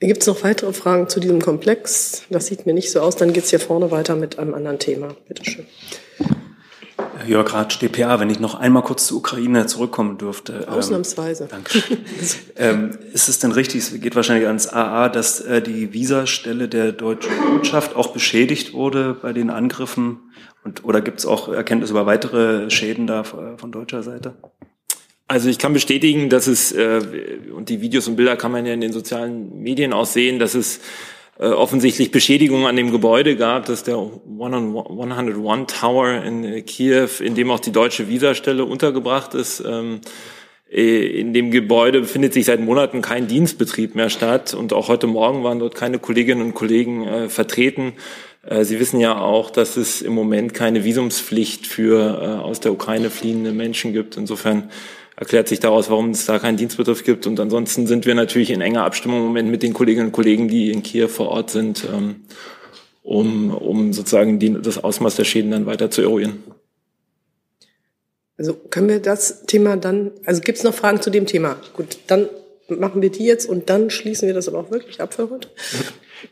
Gibt es noch weitere Fragen zu diesem Komplex? Das sieht mir nicht so aus. Dann geht es hier vorne weiter mit einem anderen Thema. Bitte schön. Jörg Ratsch, DPA, wenn ich noch einmal kurz zur Ukraine zurückkommen dürfte. Ähm, Ausnahmsweise. Ähm, Dankeschön. ähm, ist es denn richtig, es geht wahrscheinlich ans AA, dass äh, die Visastelle der deutschen Botschaft auch beschädigt wurde bei den Angriffen? Und, oder gibt es auch Erkenntnisse über weitere Schäden da von deutscher Seite? Also ich kann bestätigen, dass es, äh, und die Videos und Bilder kann man ja in den sozialen Medien auch sehen, dass es äh, offensichtlich Beschädigungen an dem Gebäude gab, dass der 101 Tower in äh, Kiew, in dem auch die deutsche Visastelle untergebracht ist. Ähm, äh, in dem Gebäude befindet sich seit Monaten kein Dienstbetrieb mehr statt und auch heute Morgen waren dort keine Kolleginnen und Kollegen vertreten. Sie wissen ja auch, dass es im Moment keine Visumspflicht für aus der Ukraine fliehende Menschen gibt. Insofern erklärt sich daraus, warum es da keinen Dienstbetrieb gibt. Und ansonsten sind wir natürlich in enger Abstimmung im Moment mit den Kolleginnen und Kollegen, die in Kiew vor Ort sind, ähm, um, um sozusagen die, das Ausmaß der Schäden dann weiter zu eruieren. Also können wir das Thema dann, also gibt es noch Fragen zu dem Thema? Gut, dann machen wir die jetzt und dann schließen wir das aber auch wirklich ab für heute.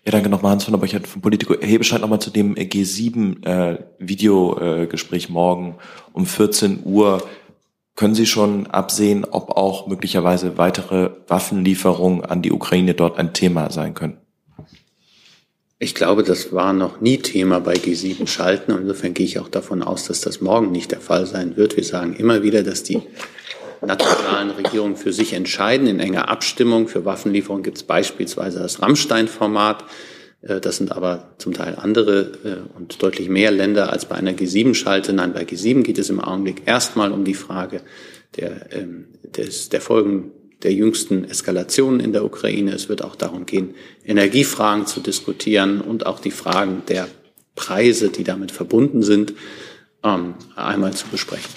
Ja, danke nochmal Hans von der Beuchert vom Politico. Hebescheid nochmal zu dem G7-Videogespräch äh, morgen um 14 Uhr. Können Sie schon absehen, ob auch möglicherweise weitere Waffenlieferungen an die Ukraine dort ein Thema sein können? Ich glaube, das war noch nie Thema bei G7 Schalten. Insofern gehe ich auch davon aus, dass das morgen nicht der Fall sein wird. Wir sagen immer wieder, dass die nationalen Regierungen für sich entscheiden in enger Abstimmung. Für Waffenlieferungen gibt es beispielsweise das Rammstein-Format. Äh, das sind aber zum Teil andere äh, und deutlich mehr Länder als bei einer G7-Schalte. Nein, bei G7 geht es im Augenblick erstmal um die Frage der, ähm, des, der Folgen der jüngsten Eskalationen in der Ukraine. Es wird auch darum gehen, Energiefragen zu diskutieren und auch die Fragen der Preise, die damit verbunden sind, ähm, einmal zu besprechen.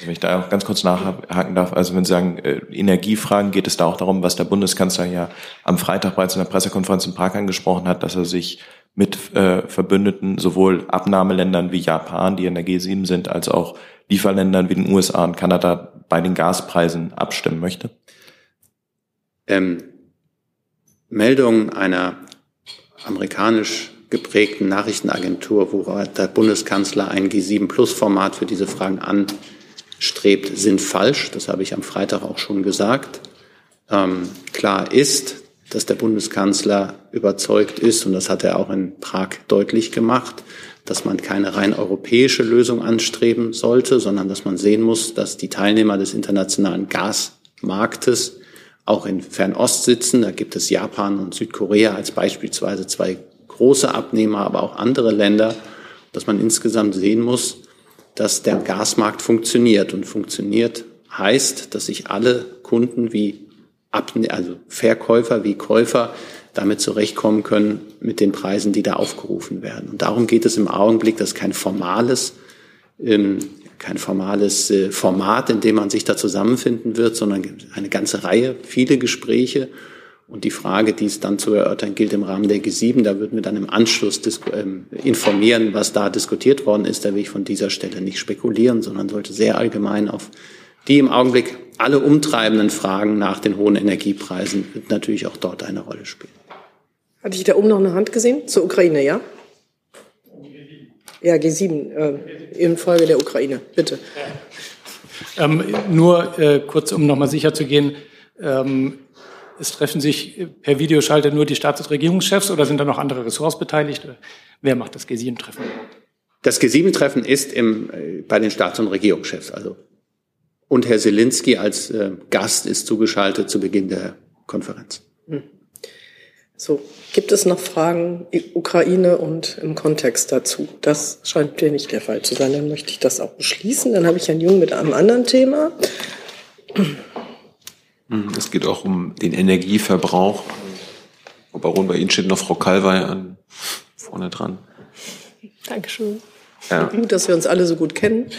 Wenn ich da auch ganz kurz nachhaken darf, also wenn Sie sagen äh, Energiefragen, geht es da auch darum, was der Bundeskanzler ja am Freitag bereits in der Pressekonferenz in Prag angesprochen hat, dass er sich mit äh, Verbündeten sowohl Abnahmeländern wie Japan, die in der G7 sind, als auch Lieferländern wie den USA und Kanada bei den Gaspreisen abstimmen möchte? Ähm, Meldung einer amerikanisch geprägten Nachrichtenagentur, wo der Bundeskanzler ein G7-Plus-Format für diese Fragen an strebt, sind falsch. Das habe ich am Freitag auch schon gesagt. Ähm, klar ist, dass der Bundeskanzler überzeugt ist, und das hat er auch in Prag deutlich gemacht, dass man keine rein europäische Lösung anstreben sollte, sondern dass man sehen muss, dass die Teilnehmer des internationalen Gasmarktes auch in Fernost sitzen. Da gibt es Japan und Südkorea als beispielsweise zwei große Abnehmer, aber auch andere Länder, dass man insgesamt sehen muss, dass der Gasmarkt funktioniert. Und funktioniert heißt, dass sich alle Kunden wie Abne also Verkäufer wie Käufer damit zurechtkommen können mit den Preisen, die da aufgerufen werden. Und darum geht es im Augenblick, dass kein formales, ähm, kein formales äh, Format, in dem man sich da zusammenfinden wird, sondern eine ganze Reihe, viele Gespräche und die Frage, die es dann zu erörtern gilt im Rahmen der G7, da würden wir dann im Anschluss ähm, informieren, was da diskutiert worden ist. Da will ich von dieser Stelle nicht spekulieren, sondern sollte sehr allgemein auf die im Augenblick alle umtreibenden Fragen nach den hohen Energiepreisen wird natürlich auch dort eine Rolle spielen. Hatte ich da oben noch eine Hand gesehen? Zur Ukraine, ja? Ja, G7, äh, in Folge der Ukraine, bitte. Ähm, nur äh, kurz, um nochmal sicher zu gehen, ähm, es treffen sich per Videoschalter nur die Staats- und Regierungschefs oder sind da noch andere Ressorts beteiligt? Wer macht das G7-Treffen? Das G7-Treffen ist im, äh, bei den Staats- und Regierungschefs. Also. Und Herr Selinski als äh, Gast ist zugeschaltet zu Beginn der Konferenz. Hm. So, gibt es noch Fragen Ukraine und im Kontext dazu? Das scheint mir nicht der Fall zu sein. Dann möchte ich das auch beschließen. Dann habe ich Herrn Jung mit einem anderen Thema. Hm, es geht auch um den Energieverbrauch. Frau Baron, bei Ihnen steht noch Frau Kalwey an, vorne dran. Dankeschön. Ja. Gut, dass wir uns alle so gut kennen.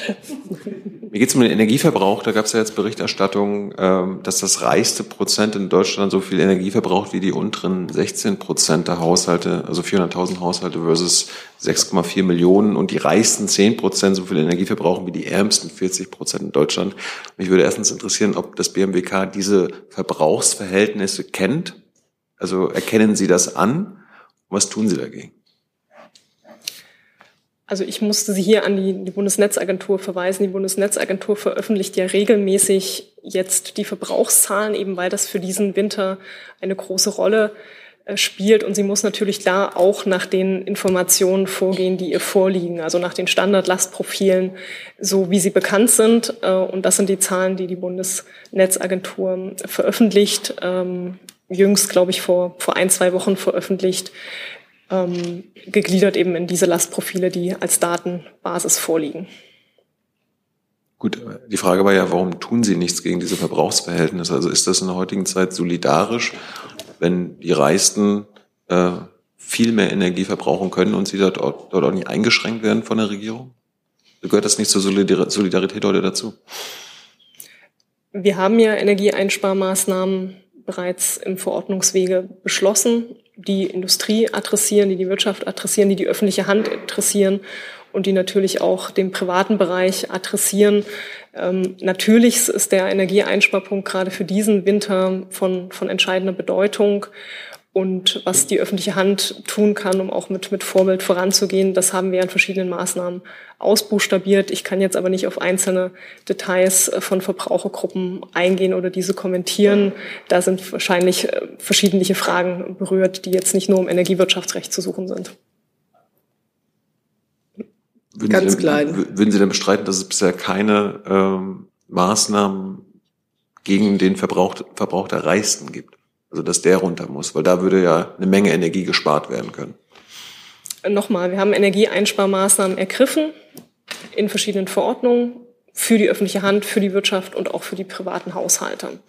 Mir geht es um den Energieverbrauch. Da gab es ja jetzt Berichterstattung, ähm, dass das reichste Prozent in Deutschland so viel Energie verbraucht wie die unteren 16 Prozent der Haushalte, also 400.000 Haushalte versus 6,4 Millionen und die reichsten 10 Prozent so viel Energie verbrauchen wie die ärmsten 40 Prozent in Deutschland. Mich würde erstens interessieren, ob das BMWK diese Verbrauchsverhältnisse kennt. Also erkennen Sie das an? Was tun Sie dagegen? Also ich musste Sie hier an die, die, Bundesnetzagentur verweisen. Die Bundesnetzagentur veröffentlicht ja regelmäßig jetzt die Verbrauchszahlen, eben weil das für diesen Winter eine große Rolle äh, spielt. Und sie muss natürlich da auch nach den Informationen vorgehen, die ihr vorliegen, also nach den Standardlastprofilen, so wie sie bekannt sind. Äh, und das sind die Zahlen, die die Bundesnetzagentur veröffentlicht. Ähm, jüngst, glaube ich, vor, vor ein, zwei Wochen veröffentlicht ähm, gegliedert eben in diese Lastprofile, die als Datenbasis vorliegen. Gut, die Frage war ja, warum tun Sie nichts gegen diese Verbrauchsverhältnisse? Also ist das in der heutigen Zeit solidarisch, wenn die Reichsten äh, viel mehr Energie verbrauchen können und sie dort, dort auch nicht eingeschränkt werden von der Regierung? Gehört das nicht zur Solidarität heute dazu? Wir haben ja Energieeinsparmaßnahmen bereits im Verordnungswege beschlossen die Industrie adressieren, die die Wirtschaft adressieren, die die öffentliche Hand adressieren und die natürlich auch den privaten Bereich adressieren. Ähm, natürlich ist der Energieeinsparpunkt gerade für diesen Winter von, von entscheidender Bedeutung und was die öffentliche Hand tun kann, um auch mit, mit Vorbild voranzugehen. Das haben wir in verschiedenen Maßnahmen ausbuchstabiert. Ich kann jetzt aber nicht auf einzelne Details äh, von Verbrauchergruppen eingehen oder diese kommentieren. Da sind wahrscheinlich äh, verschiedene Fragen berührt, die jetzt nicht nur im Energiewirtschaftsrecht zu suchen sind. Würden Ganz Sie denn, klein. Würden Sie denn bestreiten, dass es bisher keine ähm, Maßnahmen gegen den Verbrauch, Verbrauch der Reichsten gibt? Also dass der runter muss, weil da würde ja eine Menge Energie gespart werden können. Nochmal, wir haben Energieeinsparmaßnahmen ergriffen in verschiedenen Verordnungen für die öffentliche Hand, für die Wirtschaft und auch für die privaten Haushalte.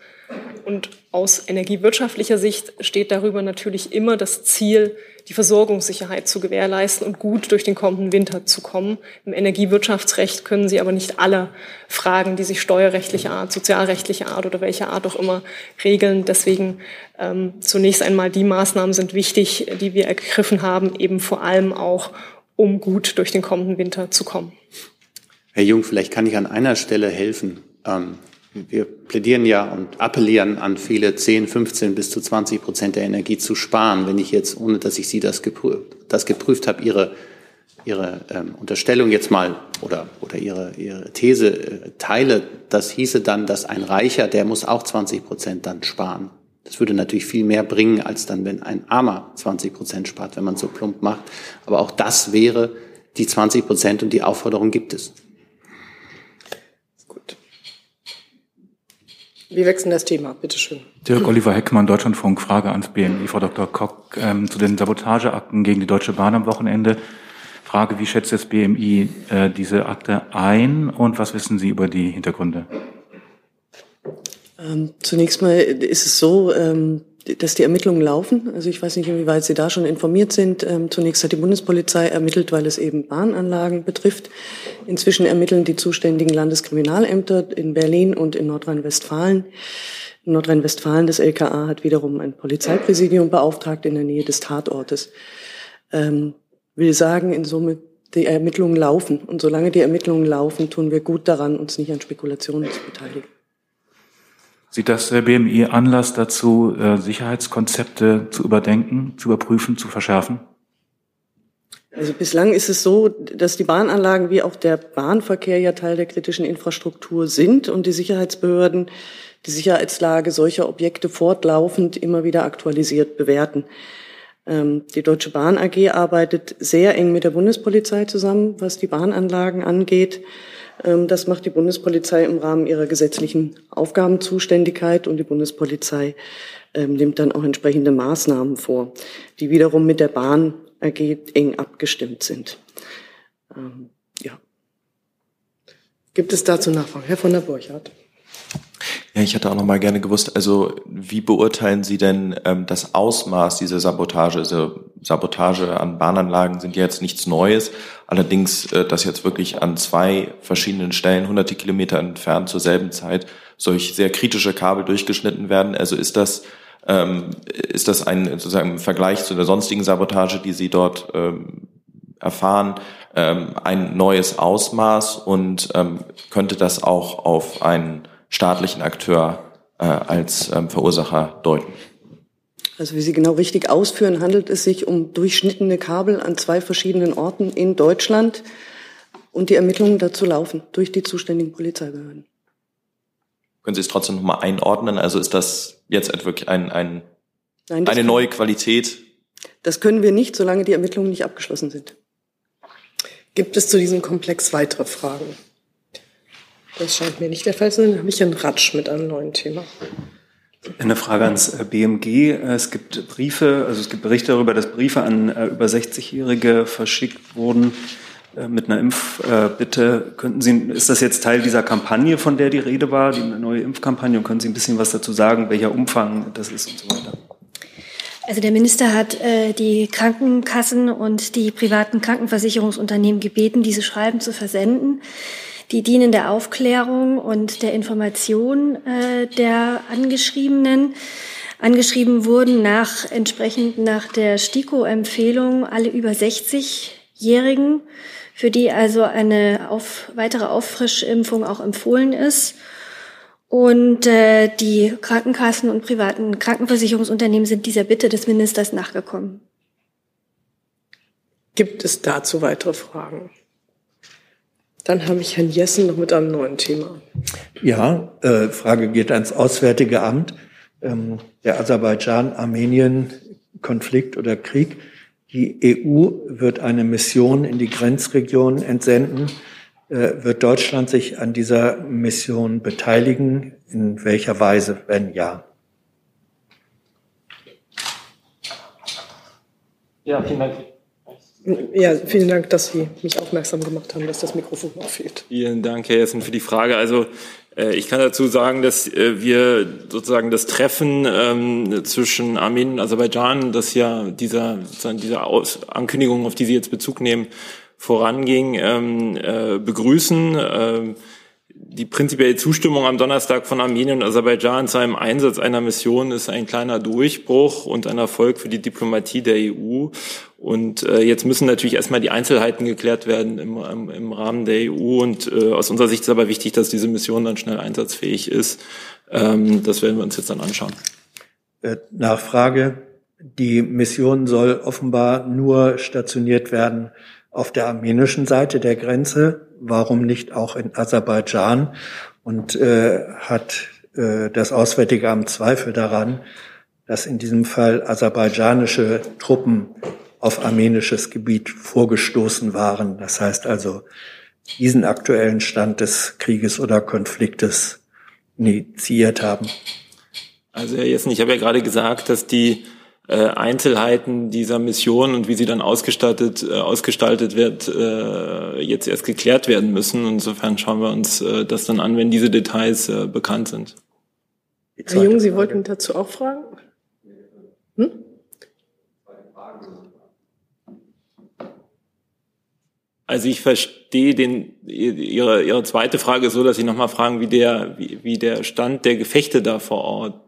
Und aus energiewirtschaftlicher Sicht steht darüber natürlich immer das Ziel, die Versorgungssicherheit zu gewährleisten und gut durch den kommenden Winter zu kommen. Im Energiewirtschaftsrecht können Sie aber nicht alle Fragen, die sich steuerrechtlicher Art, sozialrechtlicher Art oder welcher Art auch immer regeln. Deswegen ähm, zunächst einmal die Maßnahmen sind wichtig, die wir ergriffen haben, eben vor allem auch, um gut durch den kommenden Winter zu kommen. Herr Jung, vielleicht kann ich an einer Stelle helfen. Ähm, wir plädieren ja und appellieren an viele 10, 15 bis zu 20 Prozent der Energie zu sparen. Wenn ich jetzt, ohne dass ich Sie das geprüft, das geprüft habe, Ihre, Ihre ähm, Unterstellung jetzt mal oder, oder Ihre, Ihre These äh, teile, das hieße dann, dass ein Reicher, der muss auch 20 Prozent dann sparen. Das würde natürlich viel mehr bringen, als dann, wenn ein Armer 20 Prozent spart, wenn man so plump macht. Aber auch das wäre die 20 Prozent und die Aufforderung gibt es. Wir wechseln das Thema, bitteschön. Dirk Oliver Heckmann, Deutschlandfunk, Frage ans BMI, Frau Dr. Kock, ähm, zu den Sabotageakten gegen die Deutsche Bahn am Wochenende. Frage, wie schätzt das BMI äh, diese Akte ein und was wissen Sie über die Hintergründe? Ähm, zunächst mal ist es so, ähm, dass die Ermittlungen laufen. Also ich weiß nicht, inwieweit Sie da schon informiert sind. Ähm, zunächst hat die Bundespolizei ermittelt, weil es eben Bahnanlagen betrifft. Inzwischen ermitteln die zuständigen Landeskriminalämter in Berlin und in Nordrhein-Westfalen. In Nordrhein-Westfalen, das LKA, hat wiederum ein Polizeipräsidium beauftragt in der Nähe des Tatortes. Ähm, will sagen, in Summe, die Ermittlungen laufen. Und solange die Ermittlungen laufen, tun wir gut daran, uns nicht an Spekulationen zu beteiligen. Sieht das BMI Anlass dazu, äh, Sicherheitskonzepte zu überdenken, zu überprüfen, zu verschärfen? Also bislang ist es so, dass die Bahnanlagen wie auch der Bahnverkehr ja Teil der kritischen Infrastruktur sind und die Sicherheitsbehörden die Sicherheitslage solcher Objekte fortlaufend immer wieder aktualisiert bewerten. Ähm, die Deutsche Bahn AG arbeitet sehr eng mit der Bundespolizei zusammen, was die Bahnanlagen angeht. Ähm, das macht die Bundespolizei im Rahmen ihrer gesetzlichen Aufgabenzuständigkeit und die Bundespolizei ähm, nimmt dann auch entsprechende Maßnahmen vor, die wiederum mit der Bahn AG eng abgestimmt sind. Ähm, ja. Gibt es dazu Nachfragen? Herr von der Burchardt. Ja, ich hätte auch noch mal gerne gewusst, also wie beurteilen Sie denn ähm, das Ausmaß dieser Sabotage? Also Sabotage an Bahnanlagen sind ja jetzt nichts Neues. Allerdings, äh, dass jetzt wirklich an zwei verschiedenen Stellen, hunderte Kilometer entfernt zur selben Zeit, solch sehr kritische Kabel durchgeschnitten werden. Also ist das ähm, ist das ein sozusagen im Vergleich zu der sonstigen Sabotage, die Sie dort ähm, erfahren, ähm, ein neues Ausmaß und ähm, könnte das auch auf einen staatlichen Akteur äh, als ähm, Verursacher deuten. Also wie Sie genau richtig ausführen, handelt es sich um durchschnittene Kabel an zwei verschiedenen Orten in Deutschland und die Ermittlungen dazu laufen durch die zuständigen Polizeibehörden. Können Sie es trotzdem nochmal einordnen? Also ist das jetzt wirklich ein, ein, Nein, eine neue Qualität? Das können wir nicht, solange die Ermittlungen nicht abgeschlossen sind. Gibt es zu diesem Komplex weitere Fragen? Das scheint mir nicht der Fall zu sein. Dann habe ich einen Ratsch mit einem neuen Thema. Eine Frage ans äh, BMG. Es gibt Briefe, also es gibt Berichte darüber, dass Briefe an äh, über 60-Jährige verschickt wurden äh, mit einer Impfbitte. Könnten Sie, ist das jetzt Teil dieser Kampagne, von der die Rede war, die neue Impfkampagne? Und können Sie ein bisschen was dazu sagen, welcher Umfang das ist und so weiter? Also der Minister hat äh, die Krankenkassen und die privaten Krankenversicherungsunternehmen gebeten, diese Schreiben zu versenden. Die dienen der Aufklärung und der Information äh, der Angeschriebenen. Angeschrieben wurden nach entsprechend nach der STIKO-Empfehlung alle über 60-Jährigen, für die also eine auf, weitere Auffrischimpfung auch empfohlen ist. Und äh, die Krankenkassen und privaten Krankenversicherungsunternehmen sind dieser Bitte des Ministers nachgekommen. Gibt es dazu weitere Fragen? Dann habe ich Herrn Jessen noch mit einem neuen Thema. Ja, äh, Frage geht ans Auswärtige Amt. Ähm, der Aserbaidschan-Armenien-Konflikt oder Krieg. Die EU wird eine Mission in die Grenzregion entsenden. Äh, wird Deutschland sich an dieser Mission beteiligen? In welcher Weise, wenn ja? Ja, vielen Dank. Ja, vielen Dank, dass Sie mich aufmerksam gemacht haben, dass das Mikrofon noch fehlt. Vielen Dank, Herr Jessen, für die Frage. Also äh, ich kann dazu sagen, dass äh, wir sozusagen das Treffen ähm, zwischen Armenien und Aserbaidschan, das ja dieser, dieser Ankündigung, auf die Sie jetzt Bezug nehmen, voranging, ähm, äh, begrüßen. Die prinzipielle Zustimmung am Donnerstag von Armenien und Aserbaidschan zu einem Einsatz einer Mission ist ein kleiner Durchbruch und ein Erfolg für die Diplomatie der EU. Und äh, jetzt müssen natürlich erstmal die Einzelheiten geklärt werden im, im, im Rahmen der EU. Und äh, aus unserer Sicht ist aber wichtig, dass diese Mission dann schnell einsatzfähig ist. Ähm, das werden wir uns jetzt dann anschauen. Äh, Nachfrage. Die Mission soll offenbar nur stationiert werden auf der armenischen Seite der Grenze warum nicht auch in Aserbaidschan und äh, hat äh, das Auswärtige Amt Zweifel daran, dass in diesem Fall aserbaidschanische Truppen auf armenisches Gebiet vorgestoßen waren. Das heißt also, diesen aktuellen Stand des Krieges oder Konfliktes initiiert haben. Also Herr Jessen, ich habe ja gerade gesagt, dass die Einzelheiten dieser Mission und wie sie dann ausgestattet, äh, ausgestaltet wird, äh, jetzt erst geklärt werden müssen. Insofern schauen wir uns äh, das dann an, wenn diese Details äh, bekannt sind. Herr Jung, Sie wollten dazu auch fragen? Hm? Also ich verstehe den, Ihre, Ihre zweite Frage so, dass Sie nochmal fragen, wie der, wie, wie der Stand der Gefechte da vor Ort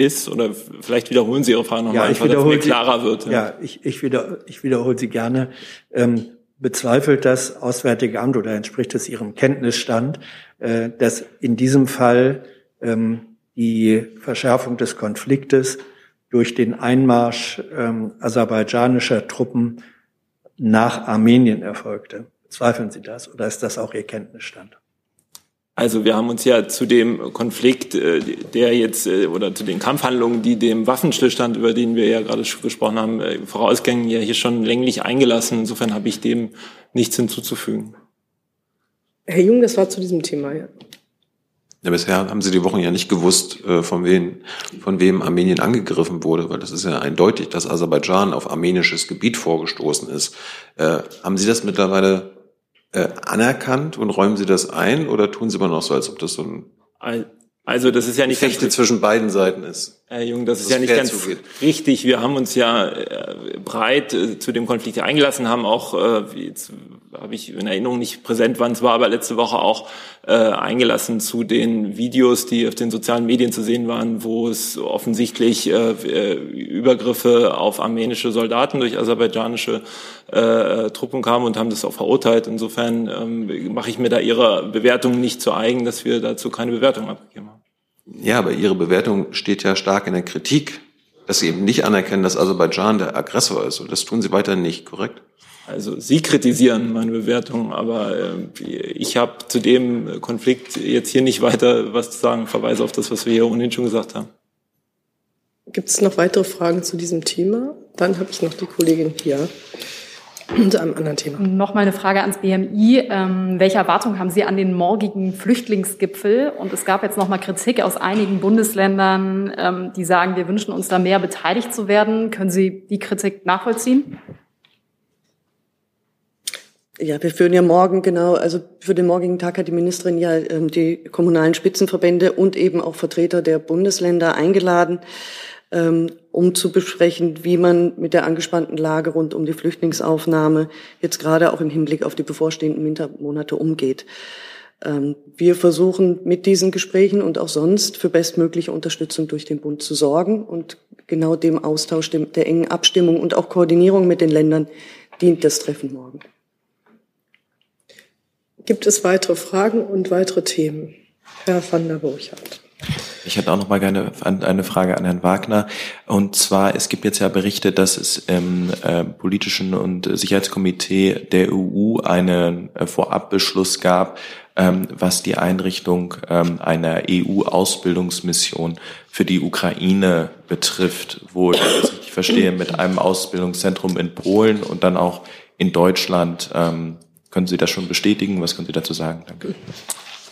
ist? Oder vielleicht wiederholen Sie Ihre Frage nochmal, ja, einfach, dass mir klarer wird. Ja, ja ich, ich, wieder, ich wiederhole sie gerne. Ähm, bezweifelt das Auswärtige Amt oder entspricht es Ihrem Kenntnisstand, äh, dass in diesem Fall ähm, die Verschärfung des Konfliktes durch den Einmarsch ähm, aserbaidschanischer Truppen nach Armenien erfolgte. Zweifeln Sie das oder ist das auch Ihr Kenntnisstand? Also wir haben uns ja zu dem Konflikt, äh, der jetzt äh, oder zu den Kampfhandlungen, die dem Waffenstillstand, über den wir ja gerade gesprochen haben, äh, vorausgängen, ja hier schon länglich eingelassen. Insofern habe ich dem nichts hinzuzufügen. Herr Jung, das war zu diesem Thema, ja. Ja, bisher haben Sie die Wochen ja nicht gewusst, von wem, von wem Armenien angegriffen wurde, weil das ist ja eindeutig, dass Aserbaidschan auf armenisches Gebiet vorgestoßen ist. Äh, haben Sie das mittlerweile äh, anerkannt und räumen Sie das ein oder tun Sie immer noch so, als ob das so ein also das ist ja nicht Fechte zwischen beiden Seiten ist. Herr Jung, das, ist ja nicht ganz zugeht. richtig. Wir haben uns ja äh, breit äh, zu dem Konflikt eingelassen, haben auch, äh, jetzt habe ich in Erinnerung nicht präsent, wann es war, aber letzte Woche auch äh, eingelassen zu den Videos, die auf den sozialen Medien zu sehen waren, wo es offensichtlich äh, äh Übergriffe auf armenische Soldaten durch aserbaidschanische äh, Truppen kamen und haben das auch verurteilt. Insofern ähm, mache ich mir da Ihrer Bewertung nicht zu eigen, dass wir dazu keine Bewertung abgegeben haben. Ja, aber Ihre Bewertung steht ja stark in der Kritik, dass Sie eben nicht anerkennen, dass Aserbaidschan der Aggressor ist. Und das tun Sie weiterhin nicht, korrekt? Also Sie kritisieren meine Bewertung, aber äh, ich habe zu dem Konflikt jetzt hier nicht weiter was zu sagen. Verweise auf das, was wir hier ohnehin schon gesagt haben. Gibt es noch weitere Fragen zu diesem Thema? Dann habe ich noch die Kollegin hier zu einem anderen Thema. Noch mal eine Frage ans BMI. Ähm, welche Erwartungen haben Sie an den morgigen Flüchtlingsgipfel? Und es gab jetzt noch mal Kritik aus einigen Bundesländern, ähm, die sagen, wir wünschen uns da mehr beteiligt zu werden. Können Sie die Kritik nachvollziehen? Ja, wir führen ja morgen genau, also für den morgigen Tag hat die Ministerin ja ähm, die kommunalen Spitzenverbände und eben auch Vertreter der Bundesländer eingeladen um zu besprechen, wie man mit der angespannten Lage rund um die Flüchtlingsaufnahme jetzt gerade auch im Hinblick auf die bevorstehenden Wintermonate umgeht. Ähm, wir versuchen mit diesen Gesprächen und auch sonst für bestmögliche Unterstützung durch den Bund zu sorgen und genau dem Austausch, der engen Abstimmung und auch Koordinierung mit den Ländern dient das Treffen morgen. Gibt es weitere Fragen und weitere Themen? Herr van der Burchardt. Ich hätte auch noch mal gerne eine Frage an Herrn Wagner. Und zwar, es gibt jetzt ja Berichte, dass es im äh, politischen und Sicherheitskomitee der EU einen äh, Vorabbeschluss gab, ähm, was die Einrichtung ähm, einer EU-Ausbildungsmission für die Ukraine betrifft, wo ich das richtig verstehe, mit einem Ausbildungszentrum in Polen und dann auch in Deutschland. Ähm, können Sie das schon bestätigen? Was können Sie dazu sagen? Danke.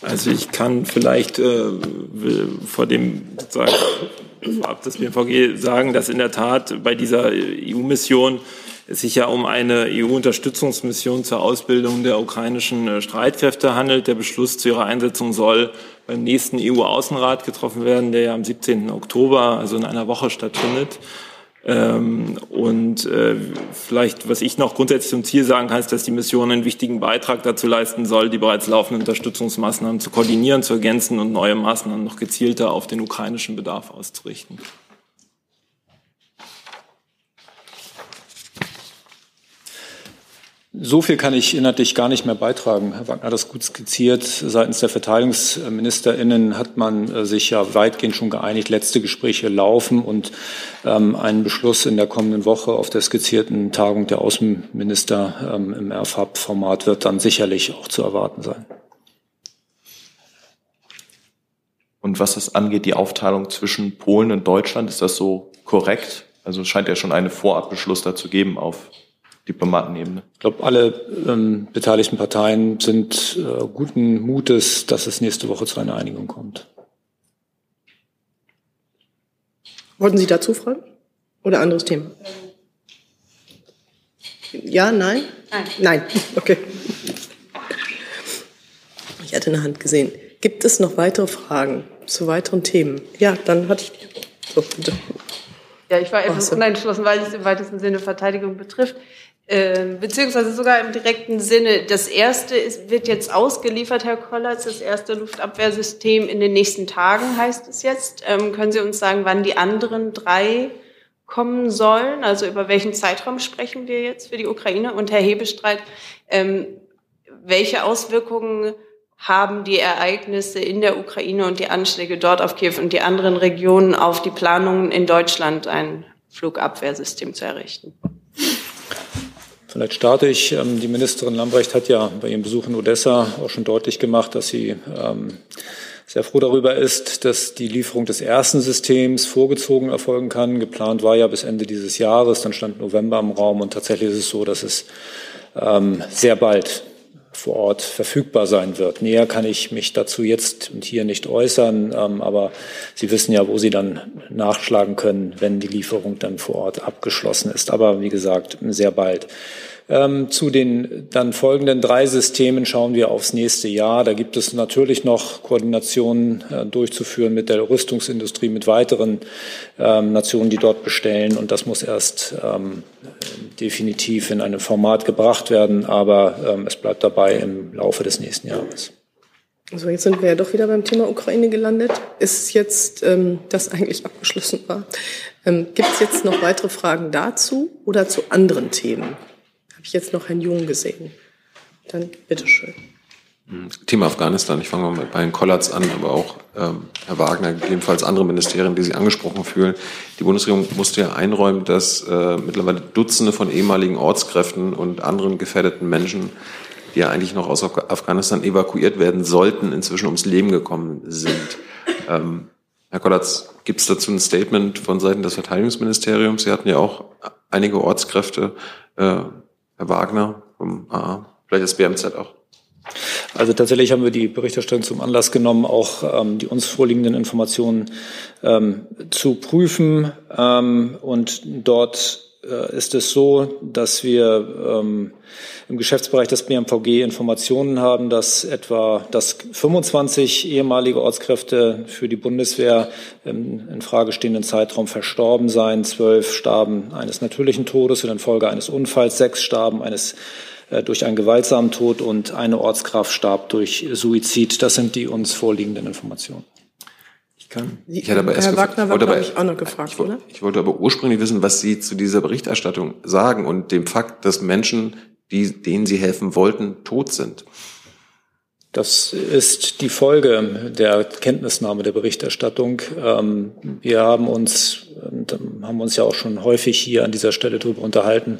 Also ich kann vielleicht äh, vor dem sozusagen ab des BMVG sagen, dass in der Tat bei dieser EU-Mission es sich ja um eine EU-Unterstützungsmission zur Ausbildung der ukrainischen äh, Streitkräfte handelt. Der Beschluss zu ihrer Einsetzung soll beim nächsten EU-Außenrat getroffen werden, der ja am 17. Oktober, also in einer Woche stattfindet. Ähm, und äh, vielleicht, was ich noch grundsätzlich zum Ziel sagen kann, ist, dass die Mission einen wichtigen Beitrag dazu leisten soll, die bereits laufenden Unterstützungsmaßnahmen zu koordinieren, zu ergänzen und neue Maßnahmen noch gezielter auf den ukrainischen Bedarf auszurichten. So viel kann ich inhaltlich gar nicht mehr beitragen. Herr Wagner hat das gut skizziert. Seitens der VerteidigungsministerInnen hat man äh, sich ja weitgehend schon geeinigt. Letzte Gespräche laufen und ähm, ein Beschluss in der kommenden Woche auf der skizzierten Tagung der Außenminister ähm, im RFAB-Format wird dann sicherlich auch zu erwarten sein. Und was es angeht, die Aufteilung zwischen Polen und Deutschland, ist das so korrekt? Also es scheint ja schon einen Vorabbeschluss dazu geben auf Diplomatenebene? Ich glaube, alle ähm, beteiligten Parteien sind äh, guten Mutes, dass es nächste Woche zu einer Einigung kommt. Wollten Sie dazu fragen? Oder anderes Thema? Ja, nein? Nein. Nein, okay. Ich hatte eine Hand gesehen. Gibt es noch weitere Fragen zu weiteren Themen? Ja, dann hatte ich. So, bitte. Ja, ich war etwas unentschlossen, weil es im weitesten Sinne Verteidigung betrifft. Ähm, beziehungsweise sogar im direkten Sinne. Das erste ist, wird jetzt ausgeliefert, Herr Kollatz, das erste Luftabwehrsystem in den nächsten Tagen, heißt es jetzt. Ähm, können Sie uns sagen, wann die anderen drei kommen sollen? Also über welchen Zeitraum sprechen wir jetzt für die Ukraine? Und Herr Hebestreit, ähm, welche Auswirkungen haben die Ereignisse in der Ukraine und die Anschläge dort auf Kiew und die anderen Regionen auf die Planungen in Deutschland, ein Flugabwehrsystem zu errichten? Vielleicht starte ich. Ähm, die Ministerin Lambrecht hat ja bei ihrem Besuch in Odessa auch schon deutlich gemacht, dass sie ähm, sehr froh darüber ist, dass die Lieferung des ersten Systems vorgezogen erfolgen kann. Geplant war ja bis Ende dieses Jahres, dann stand November im Raum und tatsächlich ist es so, dass es ähm, sehr bald vor Ort verfügbar sein wird. Näher kann ich mich dazu jetzt und hier nicht äußern, ähm, aber Sie wissen ja, wo Sie dann nachschlagen können, wenn die Lieferung dann vor Ort abgeschlossen ist. Aber wie gesagt, sehr bald. Ähm, zu den dann folgenden drei Systemen schauen wir aufs nächste Jahr. Da gibt es natürlich noch Koordinationen äh, durchzuführen mit der Rüstungsindustrie, mit weiteren ähm, Nationen, die dort bestellen. Und das muss erst ähm, definitiv in ein Format gebracht werden. Aber ähm, es bleibt dabei im Laufe des nächsten Jahres. Also jetzt sind wir ja doch wieder beim Thema Ukraine gelandet. Ist jetzt ähm, das eigentlich abgeschlossen war? Ähm, Gibt es jetzt noch weitere Fragen dazu oder zu anderen Themen? Ich jetzt noch Herrn Jung gesehen? Dann bitteschön. Thema Afghanistan. Ich fange mal bei Herrn Kollatz an, aber auch ähm, Herr Wagner, gegebenenfalls andere Ministerien, die sich angesprochen fühlen. Die Bundesregierung musste ja einräumen, dass äh, mittlerweile Dutzende von ehemaligen Ortskräften und anderen gefährdeten Menschen, die ja eigentlich noch aus Afghanistan evakuiert werden sollten, inzwischen ums Leben gekommen sind. Ähm, Herr Kollatz, gibt es dazu ein Statement von Seiten des Verteidigungsministeriums? Sie hatten ja auch einige Ortskräfte. Äh, Herr Wagner vom AA, vielleicht das BMZ auch. Also tatsächlich haben wir die Berichterstattung zum Anlass genommen, auch ähm, die uns vorliegenden Informationen ähm, zu prüfen. Ähm, und dort ist es so, dass wir ähm, im Geschäftsbereich des BMVG Informationen haben, dass etwa dass 25 ehemalige Ortskräfte für die Bundeswehr im in Frage stehenden Zeitraum verstorben seien. Zwölf starben eines natürlichen Todes in Folge eines Unfalls, sechs starben eines äh, durch einen gewaltsamen Tod und eine Ortskraft starb durch Suizid. Das sind die uns vorliegenden Informationen. Ich kann. Ich hatte aber erst Herr Wagner war, wollte aber- glaube ich, auch noch gefragt, ich, wollte- oder? ich wollte aber ursprünglich wissen, was Sie zu dieser Berichterstattung sagen und dem Fakt, dass Menschen, die, denen Sie helfen wollten, tot sind. Das ist die Folge der Kenntnisnahme der Berichterstattung. Ähm, Wir haben uns, und haben uns ja auch schon häufig hier an dieser Stelle darüber unterhalten,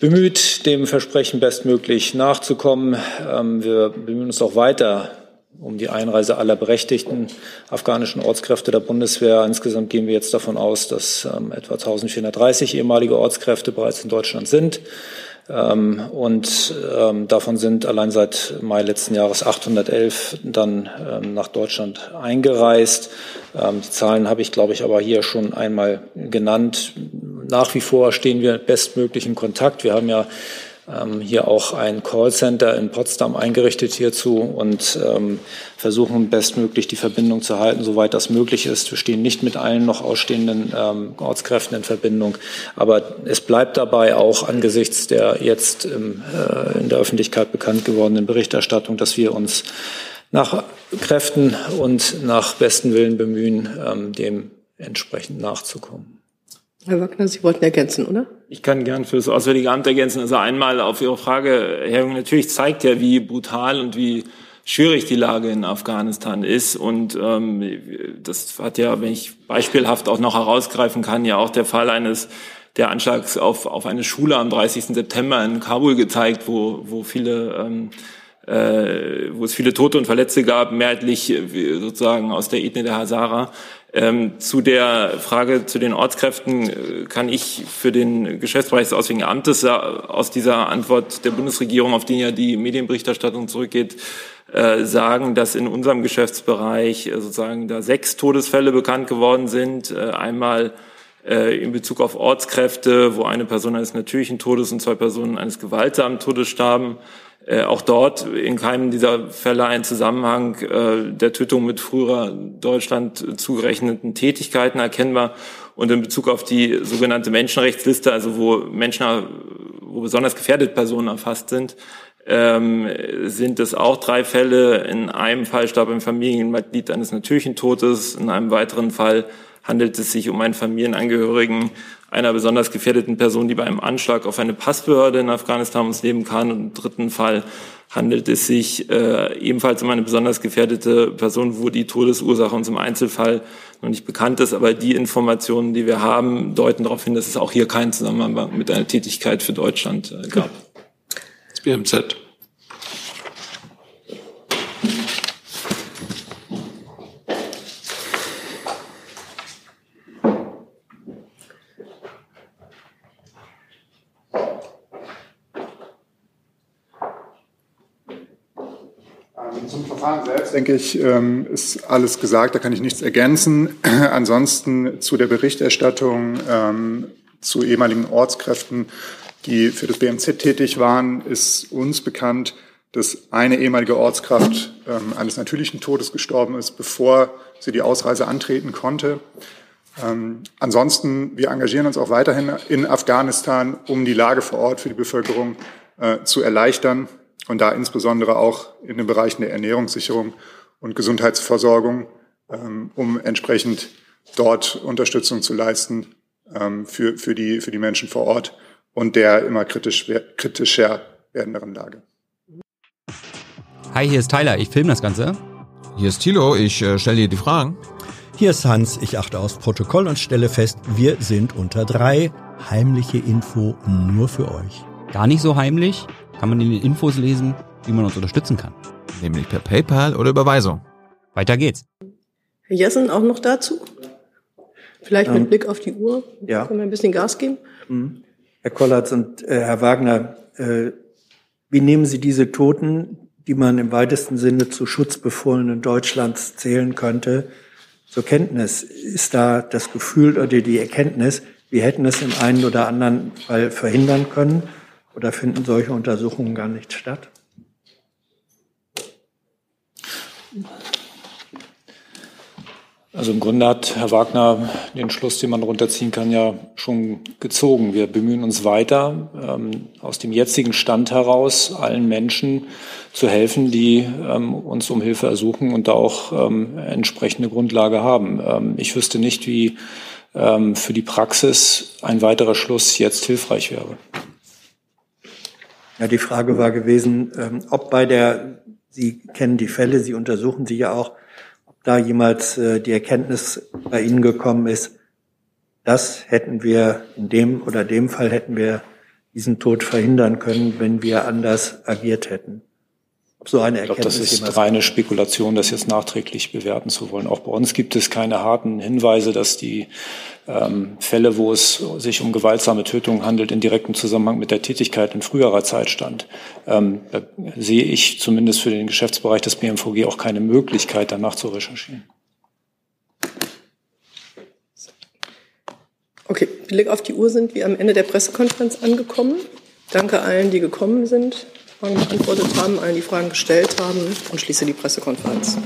bemüht, dem Versprechen bestmöglich nachzukommen. Ähm, Wir bemühen uns auch weiter um die Einreise aller berechtigten afghanischen Ortskräfte der Bundeswehr. Insgesamt gehen wir jetzt davon aus, dass ähm, etwa 1430 ehemalige Ortskräfte bereits in Deutschland sind. Ähm, und ähm, davon sind allein seit Mai letzten Jahres 811 dann ähm, nach Deutschland eingereist. Ähm, die Zahlen habe ich, glaube ich, aber hier schon einmal genannt. Nach wie vor stehen wir bestmöglich in Kontakt. Wir haben ja ähm, hier auch ein Callcenter in Potsdam eingerichtet hierzu und ähm, versuchen bestmöglich die Verbindung zu halten, soweit das möglich ist. Wir stehen nicht mit allen noch ausstehenden ähm, Ortskräften in Verbindung, aber es bleibt dabei auch angesichts der jetzt ähm, äh, in der Öffentlichkeit bekannt gewordenen Berichterstattung, dass wir uns nach Kräften und nach bestem Willen bemühen, ähm, dem entsprechend nachzukommen. Herr Wagner, Sie wollten ergänzen, oder? Ich kann gern für das Auswärtige Amt ergänzen. Also einmal auf Ihre Frage, Herr Jung, natürlich zeigt ja, wie brutal und wie schwierig die Lage in Afghanistan ist. Und ähm, das hat ja, wenn ich beispielhaft auch noch herausgreifen kann, ja auch der Fall eines der Anschlags auf, auf eine Schule am 30. September in Kabul gezeigt, wo, wo viele ähm, äh, wo es viele Tote und Verletzte gab, mehrheitlich äh, sozusagen aus der Ethnie der Hazara. Ähm, zu der Frage zu den Ortskräften äh, kann ich für den Geschäftsbereich des Auswärtigen Amtes äh, aus dieser Antwort der Bundesregierung, auf die ja die Medienberichterstattung zurückgeht, äh, sagen, dass in unserem Geschäftsbereich sozusagen da sechs Todesfälle bekannt geworden sind. Einmal in Bezug auf Ortskräfte, wo eine Person eines natürlichen Todes und zwei Personen eines gewaltsamen Todes starben. Äh, auch dort in keinem dieser Fälle ein Zusammenhang äh, der Tötung mit früherer Deutschland zugerechneten Tätigkeiten erkennbar. Und in Bezug auf die sogenannte Menschenrechtsliste, also wo Menschen, wo besonders gefährdete Personen erfasst sind, ähm, sind es auch drei Fälle. In einem Fall starb ein Familienmitglied eines natürlichen Todes. In einem weiteren Fall handelt es sich um einen Familienangehörigen einer besonders gefährdeten Person, die bei einem Anschlag auf eine Passbehörde in Afghanistan ums Leben kam. Und im dritten Fall handelt es sich äh, ebenfalls um eine besonders gefährdete Person, wo die Todesursache uns im Einzelfall noch nicht bekannt ist. Aber die Informationen, die wir haben, deuten darauf hin, dass es auch hier keinen Zusammenhang mit einer Tätigkeit für Deutschland äh, gab. BMZ. Verfahren selbst, denke ich, ähm, ist alles gesagt, da kann ich nichts ergänzen. Ansonsten zu der Berichterstattung ähm, zu ehemaligen Ortskräften, die für das BMZ tätig waren, ist uns bekannt, dass eine ehemalige Ortskraft ähm, eines natürlichen Todes gestorben ist, bevor sie die Ausreise antreten konnte. Ähm, ansonsten, wir engagieren uns auch weiterhin in Afghanistan, um die Lage vor Ort für die Bevölkerung äh, zu erleichtern und da insbesondere auch in den Bereichen der Ernährungssicherung und Gesundheitsversorgung, ähm, um entsprechend dort Unterstützung zu leisten ähm, für, für, die, für die Menschen vor Ort und der immer kritisch, kritischer werdenderen Lage. Hi, hier ist Tyler, ich filme das Ganze. Hier ist Thilo, ich äh, stelle dir die Fragen. Hier ist Hans, ich achte aufs Protokoll und stelle fest, wir sind unter drei. Heimliche Info nur für euch. Gar nicht so heimlich, kann man in den Infos lesen, wie man uns unterstützen kann. Nämlich per PayPal oder Überweisung. Weiter geht's. Herr Jessen auch noch dazu? Vielleicht mit Ähm, Blick auf die Uhr. ja. Können wir ein bisschen Gas geben? Mhm. Herr Kollatz und äh, Herr Wagner, äh, wie nehmen Sie diese Toten, die man im weitesten Sinne zu Schutzbefohlenen Deutschlands zählen könnte, zur Kenntnis? Ist da das Gefühl oder die Erkenntnis, wir hätten es im einen oder anderen Fall verhindern können oder finden solche Untersuchungen gar nicht statt? Also im Grunde hat Herr Wagner den Schluss, den man runterziehen kann, ja schon gezogen. Wir bemühen uns weiter, ähm, aus dem jetzigen Stand heraus allen Menschen zu helfen, die ähm, uns um Hilfe ersuchen und da auch ähm, entsprechende Grundlage haben. Ähm, ich wüsste nicht, wie ähm, für die Praxis ein weiterer Schluss jetzt hilfreich wäre. Ja, die Frage war gewesen, ähm, ob bei der, Sie kennen die Fälle, Sie untersuchen sie ja auch, ob da jemals äh, die Erkenntnis bei Ihnen gekommen ist, das hätten wir in dem oder dem Fall hätten wir diesen Tod verhindern können, wenn wir anders agiert hätten. Ob so eine Ich glaube, Erkenntnis das ist reine Spekulation, das jetzt nachträglich bewerten zu wollen. Auch bei uns gibt es keine harten Hinweise, dass die ähm, Fälle, wo es sich um gewaltsame Tötungen handelt, in direktem Zusammenhang mit der Tätigkeit in früherer Zeit stand. Ähm, da sehe ich zumindest für den Geschäftsbereich des BMVG auch keine Möglichkeit, danach zu recherchieren. Okay, Blick auf die Uhr sind wir am Ende der Pressekonferenz angekommen. Danke allen, die gekommen sind, Fragen beantwortet haben, allen, die Fragen gestellt haben und schließe die Pressekonferenz.